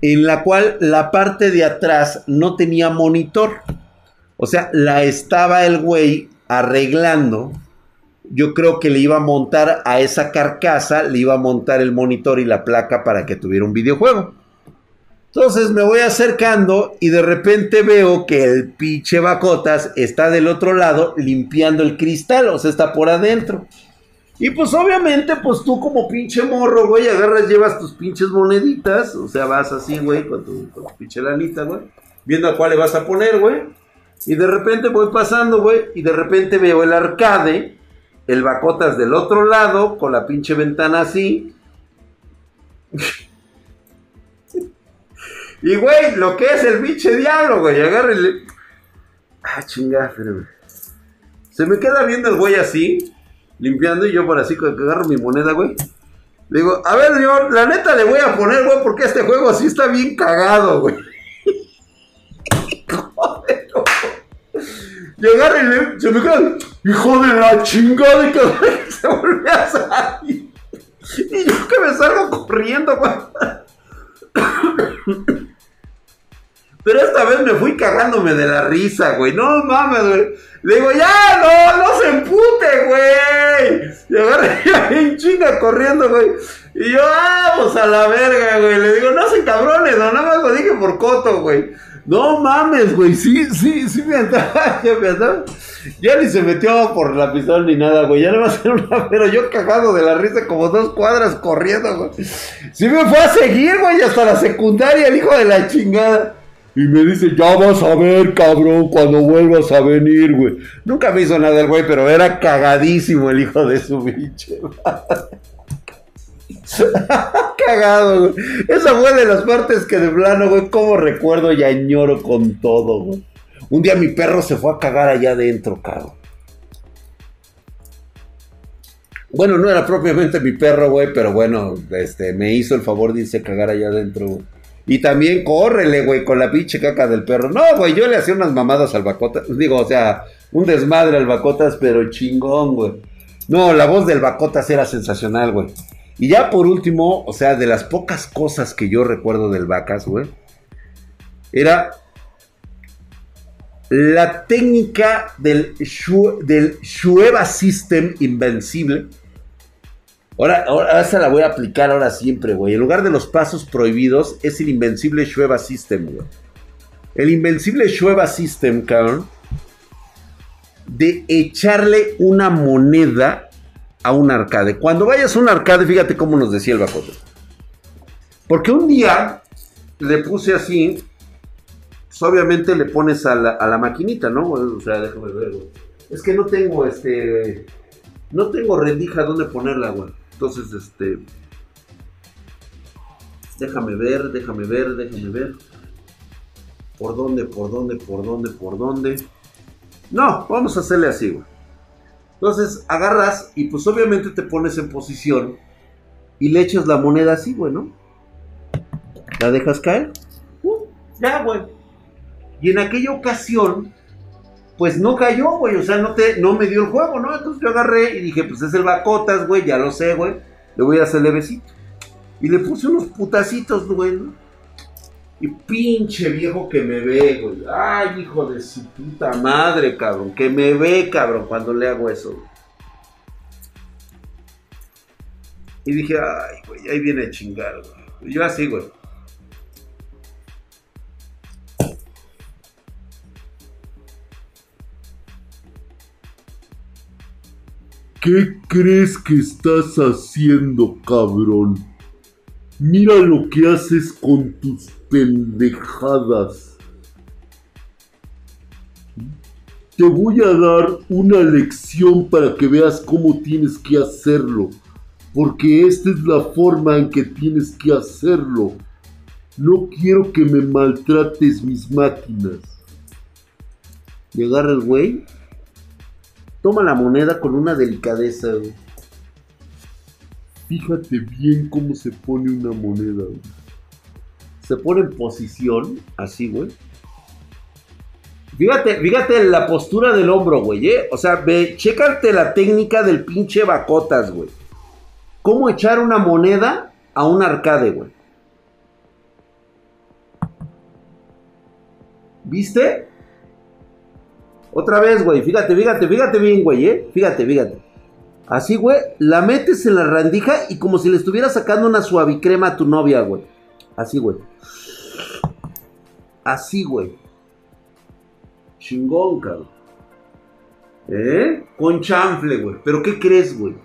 A: en la cual la parte de atrás no tenía monitor. O sea, la estaba el güey arreglando. Yo creo que le iba a montar a esa carcasa, le iba a montar el monitor y la placa para que tuviera un videojuego. Entonces me voy acercando y de repente veo que el pinche Bacotas está del otro lado limpiando el cristal, o sea, está por adentro. Y pues obviamente, pues tú como pinche morro, güey, agarras, llevas tus pinches moneditas, o sea, vas así, güey, con tu, pinche lanita, güey, viendo a cuál le vas a poner, güey. Y de repente voy pasando, güey, y de repente veo el arcade, el Bacotas del otro lado, con la pinche ventana así. Y, güey, lo que es el pinche diablo, güey. Agárrele. Ah, chingada, espérame. Se me queda viendo el güey así, limpiando, y yo por así, agarro mi moneda, güey. Le digo, a ver, yo, la neta le voy a poner, güey, porque este juego así está bien cagado, güey. Joder, agarra y le, se me queda, hijo de la chingada, y que se vuelve a salir. Y yo que me salgo corriendo, güey. Pero esta vez me fui cagándome de la risa, güey. No mames, güey. Le digo, ya, no, no se empute, güey. Y agarré en chinga corriendo, güey. Y yo, vamos a la verga, güey. Le digo, no se cabrones, no, nada más lo dije por coto, güey. No mames, güey. Sí, sí, sí me andaba. Ya me andaba. Ya ni se metió por la pistola ni nada, güey. Ya no va a ser una. Pero yo cagado de la risa como dos cuadras corriendo, güey. Sí me fue a seguir, güey, hasta la secundaria, el hijo de la chingada. Y me dice, ya vas a ver, cabrón, cuando vuelvas a venir, güey. Nunca me hizo nada el güey, pero era cagadísimo el hijo de su biche. Cagado, güey. Esa fue de las partes que de plano, güey, como recuerdo y añoro con todo, güey. Un día mi perro se fue a cagar allá adentro, cabrón. Bueno, no era propiamente mi perro, güey, pero bueno, este, me hizo el favor de irse a cagar allá adentro, güey. Y también córrele, güey, con la pinche caca del perro. No, güey, yo le hacía unas mamadas al Bacotas. Digo, o sea, un desmadre al Bacotas, pero chingón, güey. No, la voz del Bacotas era sensacional, güey. Y ya por último, o sea, de las pocas cosas que yo recuerdo del Vacas, güey, era la técnica del, del Shueva System Invencible Ahora, ahora esa la voy a aplicar ahora siempre, güey. En lugar de los pasos prohibidos, es el invencible Shueva System, güey. El invencible Shueva System, cabrón. De echarle una moneda a un arcade. Cuando vayas a un arcade, fíjate cómo nos decía el bajote. Porque un día le puse así. Pues obviamente le pones a la, a la maquinita, ¿no? O sea, déjame ver, güey. Es que no tengo este. No tengo rendija donde ponerla, güey. Entonces, este... Déjame ver, déjame ver, déjame ver. ¿Por dónde, por dónde, por dónde, por dónde? No, vamos a hacerle así, güey. Entonces agarras y pues obviamente te pones en posición y le echas la moneda así, güey, ¿no? La dejas caer. Uh, ya, güey. Y en aquella ocasión, pues no cayó, güey, o sea, no, te, no me dio el juego, ¿no? Entonces yo agarré y dije, pues es el Bacotas, güey, ya lo sé, güey, le voy a hacer levecito. Y le puse unos putacitos, güey, ¿no? Y pinche viejo que me ve, güey. Ay, hijo de su puta madre, cabrón. Que me ve, cabrón, cuando le hago eso. Y dije, ay, güey, ahí viene a chingar, güey. Yo así, güey. ¿Qué crees que estás haciendo, cabrón? Mira lo que haces con tus pendejadas. Te voy a dar una lección para que veas cómo tienes que hacerlo. Porque esta es la forma en que tienes que hacerlo. No quiero que me maltrates mis máquinas. Y agarra el güey Toma la moneda con una delicadeza, güey. Fíjate bien cómo se pone una moneda, güey. Se pone en posición, así, güey. Fíjate, fíjate la postura del hombro, güey, ¿eh? O sea, ve, chécate la técnica del pinche bacotas, güey. ¿Cómo echar una moneda a un arcade, güey? ¿Viste? Otra vez, güey. Fíjate, fíjate, fíjate bien, güey, ¿eh? Fíjate, fíjate. Así, güey. La metes en la randija y como si le estuvieras sacando una suavicrema a tu novia, güey. Así, güey. Así, güey. Chingón, cabrón. ¿Eh? Con chanfle, güey. Pero ¿qué crees, güey?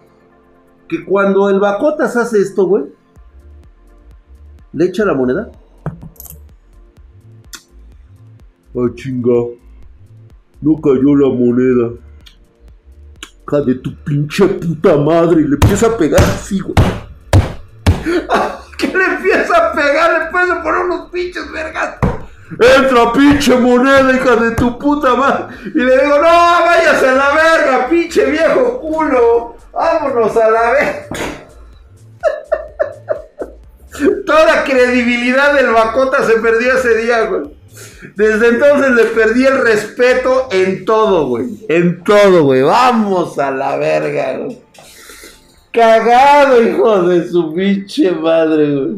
A: Que cuando el Bacotas hace esto, güey. Le echa la moneda. Ay, chingón no cayó la moneda. Hija de tu pinche puta madre. Y le empieza a pegar así, güey. ¿Qué le empieza a pegar? Le empieza a poner unos pinches vergas. Entra, pinche moneda, hija de tu puta madre. Y le digo, no, váyase a la verga, pinche viejo culo. Vámonos a la verga. Toda credibilidad del Bacota se perdió ese día, güey. Desde entonces le perdí el respeto en todo, güey. En todo, güey. Vamos a la verga. Cagado, hijo de su pinche madre, güey.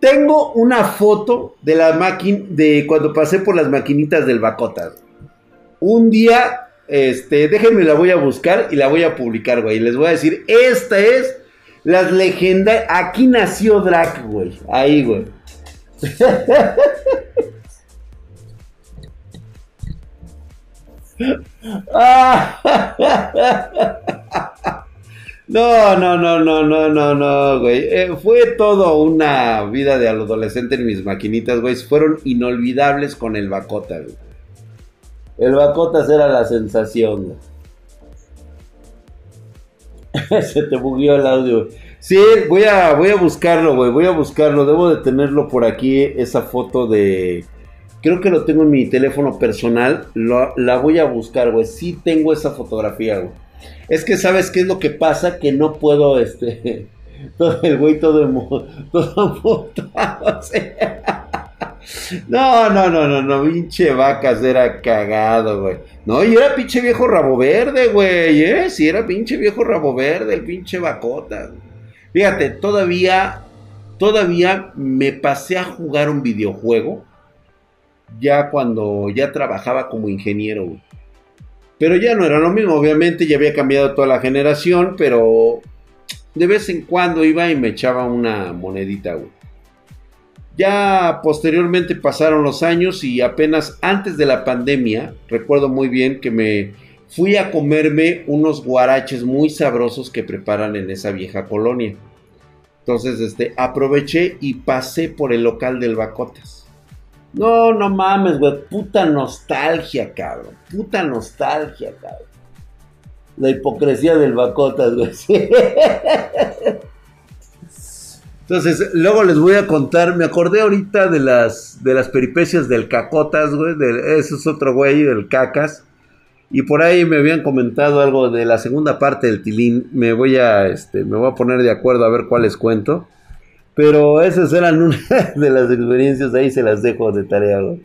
A: Tengo una foto de la máquina, de cuando pasé por las maquinitas del Bacota. Un día, este, déjenme la voy a buscar y la voy a publicar, güey. Les voy a decir, esta es las leyendas. Aquí nació Drac, güey. Ahí, güey. No, no, no, no, no, no, no, güey. Eh, fue todo una vida de adolescente en mis maquinitas, güey. Fueron inolvidables con el Bacotas, güey. El Bacotas era la sensación, güey. Se te bugueó el audio. Sí, voy a, voy a buscarlo, güey. Voy a buscarlo. Debo de tenerlo por aquí, esa foto de... Creo que lo tengo en mi teléfono personal. la voy a buscar, güey. Sí tengo esa fotografía, güey. Es que sabes qué es lo que pasa, que no puedo, este, todo el güey todo, todo No, no, no, no, no, pinche vacas era cagado, güey. No, y era pinche viejo rabo verde, güey, ¿eh? Sí, era pinche viejo rabo verde, el pinche vacota. Fíjate, todavía, todavía me pasé a jugar un videojuego ya cuando ya trabajaba como ingeniero, güey. Pero ya no era lo mismo, obviamente ya había cambiado toda la generación, pero de vez en cuando iba y me echaba una monedita, güey. Ya posteriormente pasaron los años y apenas antes de la pandemia, recuerdo muy bien que me fui a comerme unos guaraches muy sabrosos que preparan en esa vieja colonia. Entonces, este, aproveché y pasé por el local del Bacotas. No, no mames, güey. Puta nostalgia, cabrón. Puta nostalgia, cabrón. La hipocresía del Bacotas, güey. Entonces, luego les voy a contar. Me acordé ahorita de las, de las peripecias del Cacotas, güey. ese es otro güey, del Cacas. Y por ahí me habían comentado algo de la segunda parte del Tilín. Me voy a, este, me voy a poner de acuerdo a ver cuál les cuento. Pero esas eran una de las experiencias, ahí se las dejo de tarea, güey.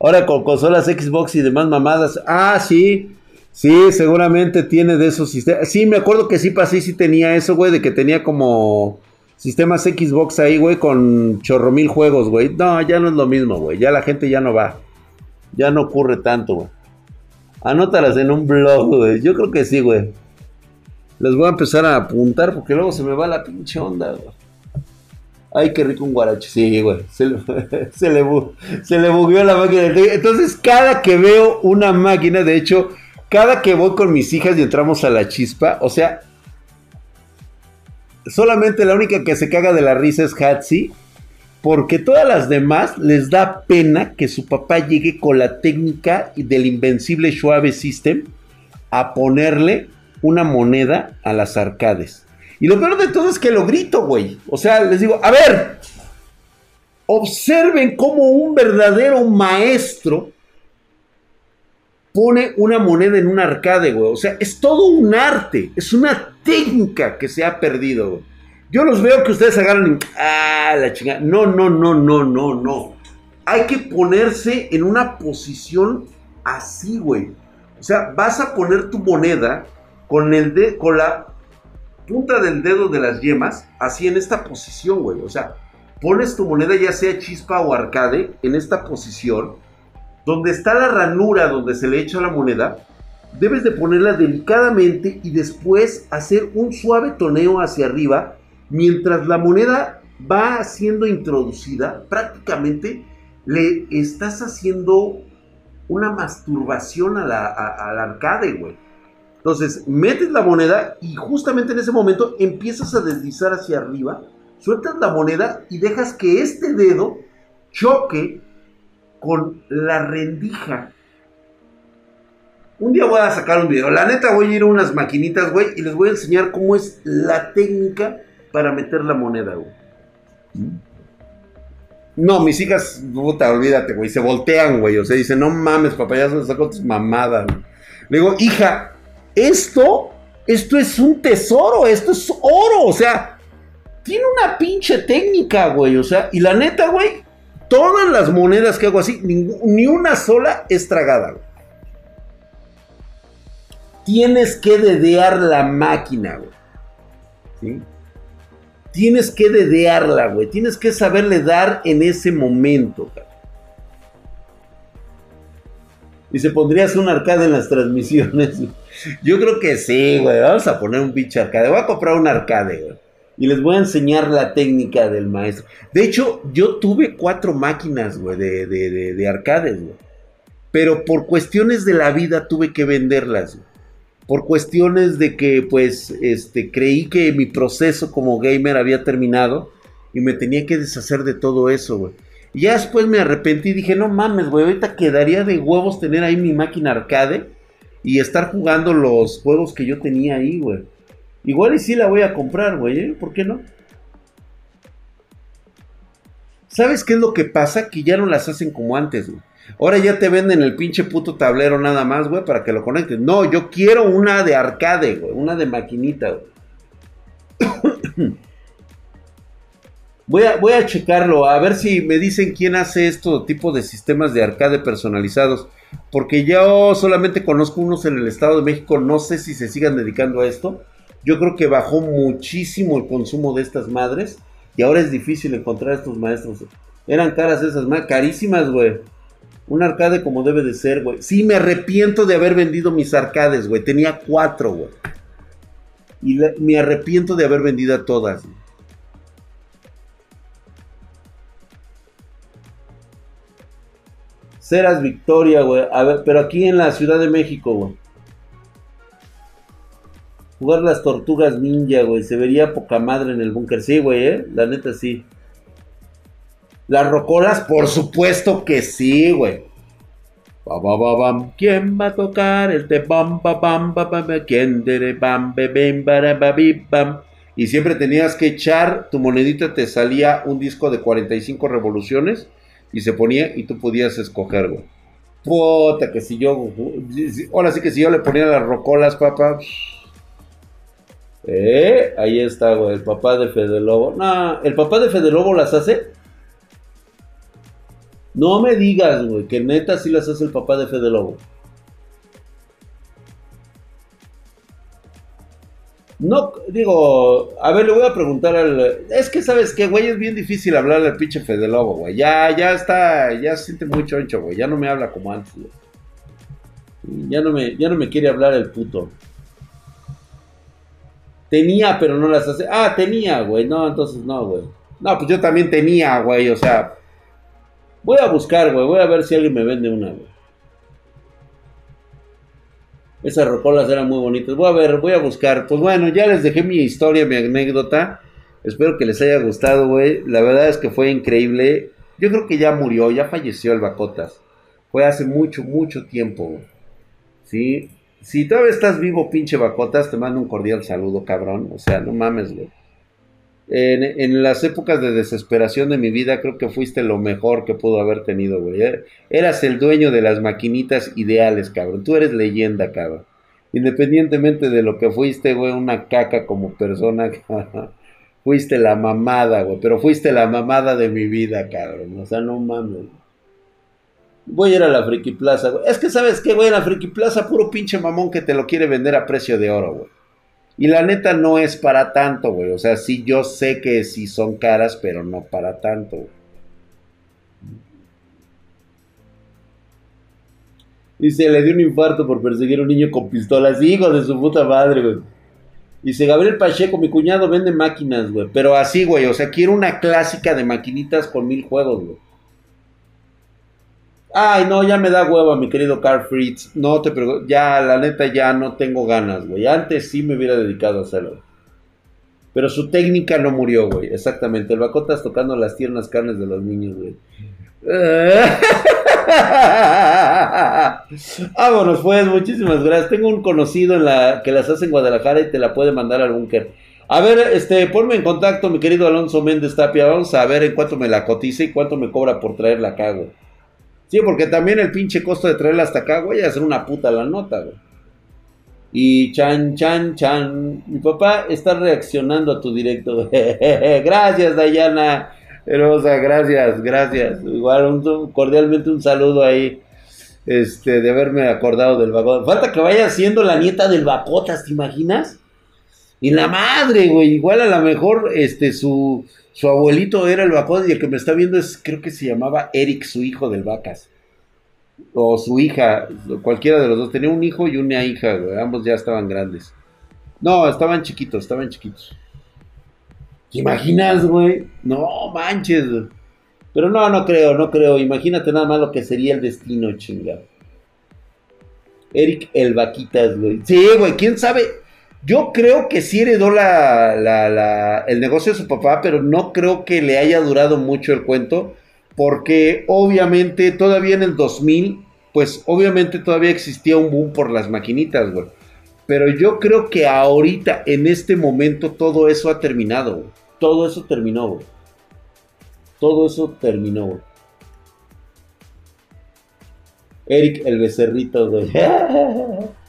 A: Ahora con consolas Xbox y demás mamadas. Ah, sí. Sí, seguramente tiene de esos sistemas. Sí, me acuerdo que sí pasé, sí tenía eso, güey, de que tenía como sistemas Xbox ahí, güey, con chorro mil juegos, güey. No, ya no es lo mismo, güey. Ya la gente ya no va. Ya no ocurre tanto, güey. Anótalas en un blog, güey. Yo creo que sí, güey. Les voy a empezar a apuntar porque luego se me va la pinche onda, güey. Ay, qué rico un guarache. Sí, güey. Se le, se le, se le bugueó la máquina. Entonces, cada que veo una máquina, de hecho, cada que voy con mis hijas y entramos a la chispa, o sea, solamente la única que se caga de la risa es Hatsi. Porque todas las demás les da pena que su papá llegue con la técnica del invencible Schwabe System a ponerle una moneda a las arcades. Y lo peor de todo es que lo grito, güey. O sea, les digo, a ver, observen cómo un verdadero maestro pone una moneda en un arcade, güey. O sea, es todo un arte, es una técnica que se ha perdido, güey. Yo los veo que ustedes agarran y... Ah, la chingada. No, no, no, no, no, no. Hay que ponerse en una posición así, güey. O sea, vas a poner tu moneda con, el de, con la punta del dedo de las yemas, así en esta posición, güey. O sea, pones tu moneda, ya sea chispa o arcade, en esta posición, donde está la ranura donde se le echa la moneda, debes de ponerla delicadamente y después hacer un suave toneo hacia arriba, mientras la moneda va siendo introducida, prácticamente le estás haciendo una masturbación a la, al arcade, güey. Entonces, metes la moneda y justamente en ese momento empiezas a deslizar hacia arriba, sueltas la moneda y dejas que este dedo choque con la rendija. Un día voy a sacar un video. La neta voy a ir a unas maquinitas, güey, y les voy a enseñar cómo es la técnica para meter la moneda, güey. No, mis hijas, puta, olvídate, güey, se voltean, güey. O sea, dicen, no mames, papá, ya se sacó tus mamadas. Le digo, hija, esto, esto es un tesoro, esto es oro, o sea, tiene una pinche técnica, güey, o sea, y la neta, güey, todas las monedas que hago así, ni, una sola es tragada, güey. Tienes que dedear la máquina, güey. ¿Sí? Tienes que dedearla, güey. Tienes que saberle dar en ese momento. Y se pondrías un arcade en las transmisiones. Yo creo que sí, güey. Vamos a poner un pinche arcade. Voy a comprar un arcade, güey. Y les voy a enseñar la técnica del maestro. De hecho, yo tuve cuatro máquinas, güey, de, de, de, arcades, güey. Pero por cuestiones de la vida tuve que venderlas, güey. Por cuestiones de que, pues, este, creí que mi proceso como gamer había terminado y me tenía que deshacer de todo eso, güey. Y ya después me arrepentí y dije, no mames, güey, ahorita quedaría de huevos tener ahí mi máquina arcade y estar jugando los juegos que yo tenía ahí, güey. Igual y sí la voy a comprar, güey, ¿eh? ¿Por qué no? ¿Sabes qué es lo que pasa? Que ya no las hacen como antes, güey. Ahora ya te venden el pinche puto tablero nada más, güey, para que lo conectes. No, yo quiero una de arcade, güey. Una de maquinita, güey. Voy a, voy a checarlo, a ver si me dicen quién hace esto tipo de sistemas de arcade personalizados. Porque yo solamente conozco unos en el Estado de México, no sé si se sigan dedicando a esto. Yo creo que bajó muchísimo el consumo de estas madres y ahora es difícil encontrar estos maestros. Eran caras esas, carísimas, güey. Un arcade como debe de ser, güey. Sí, me arrepiento de haber vendido mis arcades, güey. Tenía cuatro, güey. Y me arrepiento de haber vendido a todas. Güey. Ceras Victoria, güey. A ver, pero aquí en la Ciudad de México, güey. Jugar las tortugas ninja, güey. Se vería poca madre en el búnker. Sí, güey, eh. La neta sí. Las rocolas, por supuesto que sí, güey. Ba, ¿Quién va a tocar el te bam bam bam bam ¿Quién de bam bam bam Y siempre tenías que echar tu monedita, te salía un disco de 45 revoluciones y se ponía y tú podías escoger, güey. Puta, que si yo. Ahora sí que si yo le ponía las rocolas, papá. Eh, ahí está, güey, el papá de Fede Lobo. No, ¿el papá de Fede Lobo las hace? No me digas, güey, que neta sí las hace el papá de Fede Lobo. No, digo, a ver, le voy a preguntar al. Es que, ¿sabes qué, güey? Es bien difícil hablarle al pinche Fede Lobo, güey. Ya, ya está, ya se siente muy choncho, güey. Ya no me habla como antes, güey. Ya no me, ya no me quiere hablar el puto. Tenía, pero no las hace. Ah, tenía, güey. No, entonces no, güey. No, pues yo también tenía, güey. O sea, voy a buscar, güey. Voy a ver si alguien me vende una, güey. Esas rocolas eran muy bonitas. Voy a ver, voy a buscar. Pues bueno, ya les dejé mi historia, mi anécdota. Espero que les haya gustado, güey. La verdad es que fue increíble. Yo creo que ya murió, ya falleció el Bacotas. Fue hace mucho, mucho tiempo, güey. Sí. Si todavía estás vivo, pinche Bacotas, te mando un cordial saludo, cabrón. O sea, no mames, güey. En, las épocas de desesperación de mi vida, creo que fuiste lo mejor que pudo haber tenido, güey. Eh, eras el dueño de las maquinitas ideales, cabrón. Tú eres leyenda, cabrón. Independientemente de lo que fuiste, güey, una caca como persona, fuiste la mamada, güey. Pero fuiste la mamada de mi vida, cabrón. O sea, no mames. Voy a ir a la Friki Plaza, güey. Es que, ¿sabes qué, güey? La Friki Plaza, puro pinche mamón que te lo quiere vender a precio de oro, güey. Y la neta no es para tanto, güey. O sea, sí, yo sé que sí son caras, pero no para tanto. Güey. Dice, le dio un infarto por perseguir a un niño con pistolas. Hijo de su puta madre, güey. Dice, Gabriel Pacheco, mi cuñado vende máquinas, güey. Pero así, güey. O sea, quiero una clásica de maquinitas con mil juegos, güey. Ay, no, ya me da hueva, mi querido Carl Fritz. No te pregunto, ya, la neta, ya no tengo ganas, güey. Antes sí me hubiera dedicado a hacerlo. Pero su técnica no murió, güey. Exactamente. El Bacotas tocando las tiernas carnes de los niños, güey. Vámonos, pues. Muchísimas gracias. Tengo un conocido en la que las hace en Guadalajara y te la puede mandar al búnker. A ver, este, ponme en contacto, mi querido Alonso Méndez Tapia. Vamos a ver en cuánto me la cotiza y cuánto me cobra por traerla acá, güey. Sí, porque también el pinche costo de traerla hasta acá, güey, hacer una puta la nota, güey. Y chan, chan, chan. Mi papá está reaccionando a tu directo. gracias, Dayana. Hermosa, gracias, gracias. Igual, un, cordialmente un saludo ahí. Este, de haberme acordado del Bacotas. Falta que vaya siendo la nieta del Bacotas, ¿te imaginas? Y la madre, güey. Igual a lo mejor, este, su, su abuelito era el Bacotas y el que me está viendo es, creo que se llamaba Eric, su hijo del Vacas. O su hija, cualquiera de los dos. Tenía un hijo y una hija, Ambos ya estaban grandes. No, estaban chiquitos, estaban chiquitos. ¿Te imaginas, güey? No manches, Pero no, no creo, no creo. Imagínate nada más lo que sería el destino, chingado. Eric el Vaquitas, güey. Sí, güey, quién sabe. Yo creo que sí heredó la, el negocio de su papá, pero no creo que le haya durado mucho el cuento, porque obviamente todavía en el 2000, pues obviamente todavía existía un boom por las maquinitas, güey. Pero yo creo que ahorita, en este momento, todo eso ha terminado, güey. Todo eso terminó, güey. Todo eso terminó, güey. Eric el becerrito, güey.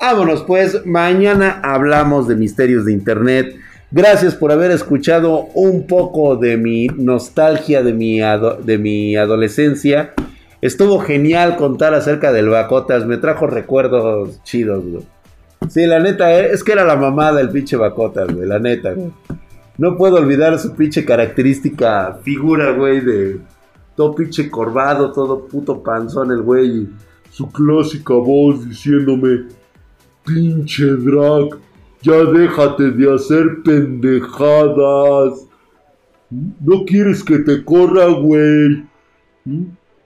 A: Vámonos pues, mañana hablamos de misterios de Internet. Gracias por haber escuchado un poco de mi nostalgia de mi, de mi adolescencia. Estuvo genial contar acerca del Bacotas, me trajo recuerdos chidos, güey. Sí, la neta, eh, es que era la mamá del pinche Bacotas, güey, la neta, güey. No puedo olvidar su pinche característica figura, güey, de todo pinche corvado, todo puto panzón el güey. su clásica voz diciéndome, pinche drag, ya déjate de hacer pendejadas. No quieres que te corra, güey.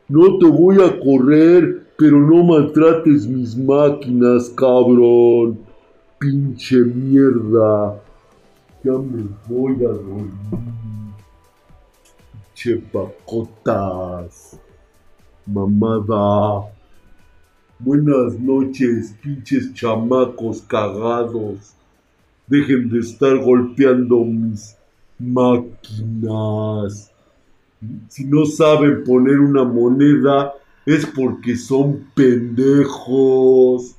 A: No te voy a correr, pero no maltrates mis máquinas, cabrón. Pinche mierda. Ya me voy a dormir. Pinche pacotas. Mamada. Buenas noches, pinches chamacos cagados. Dejen de estar golpeando mis máquinas. Si no saben poner una moneda es porque son pendejos.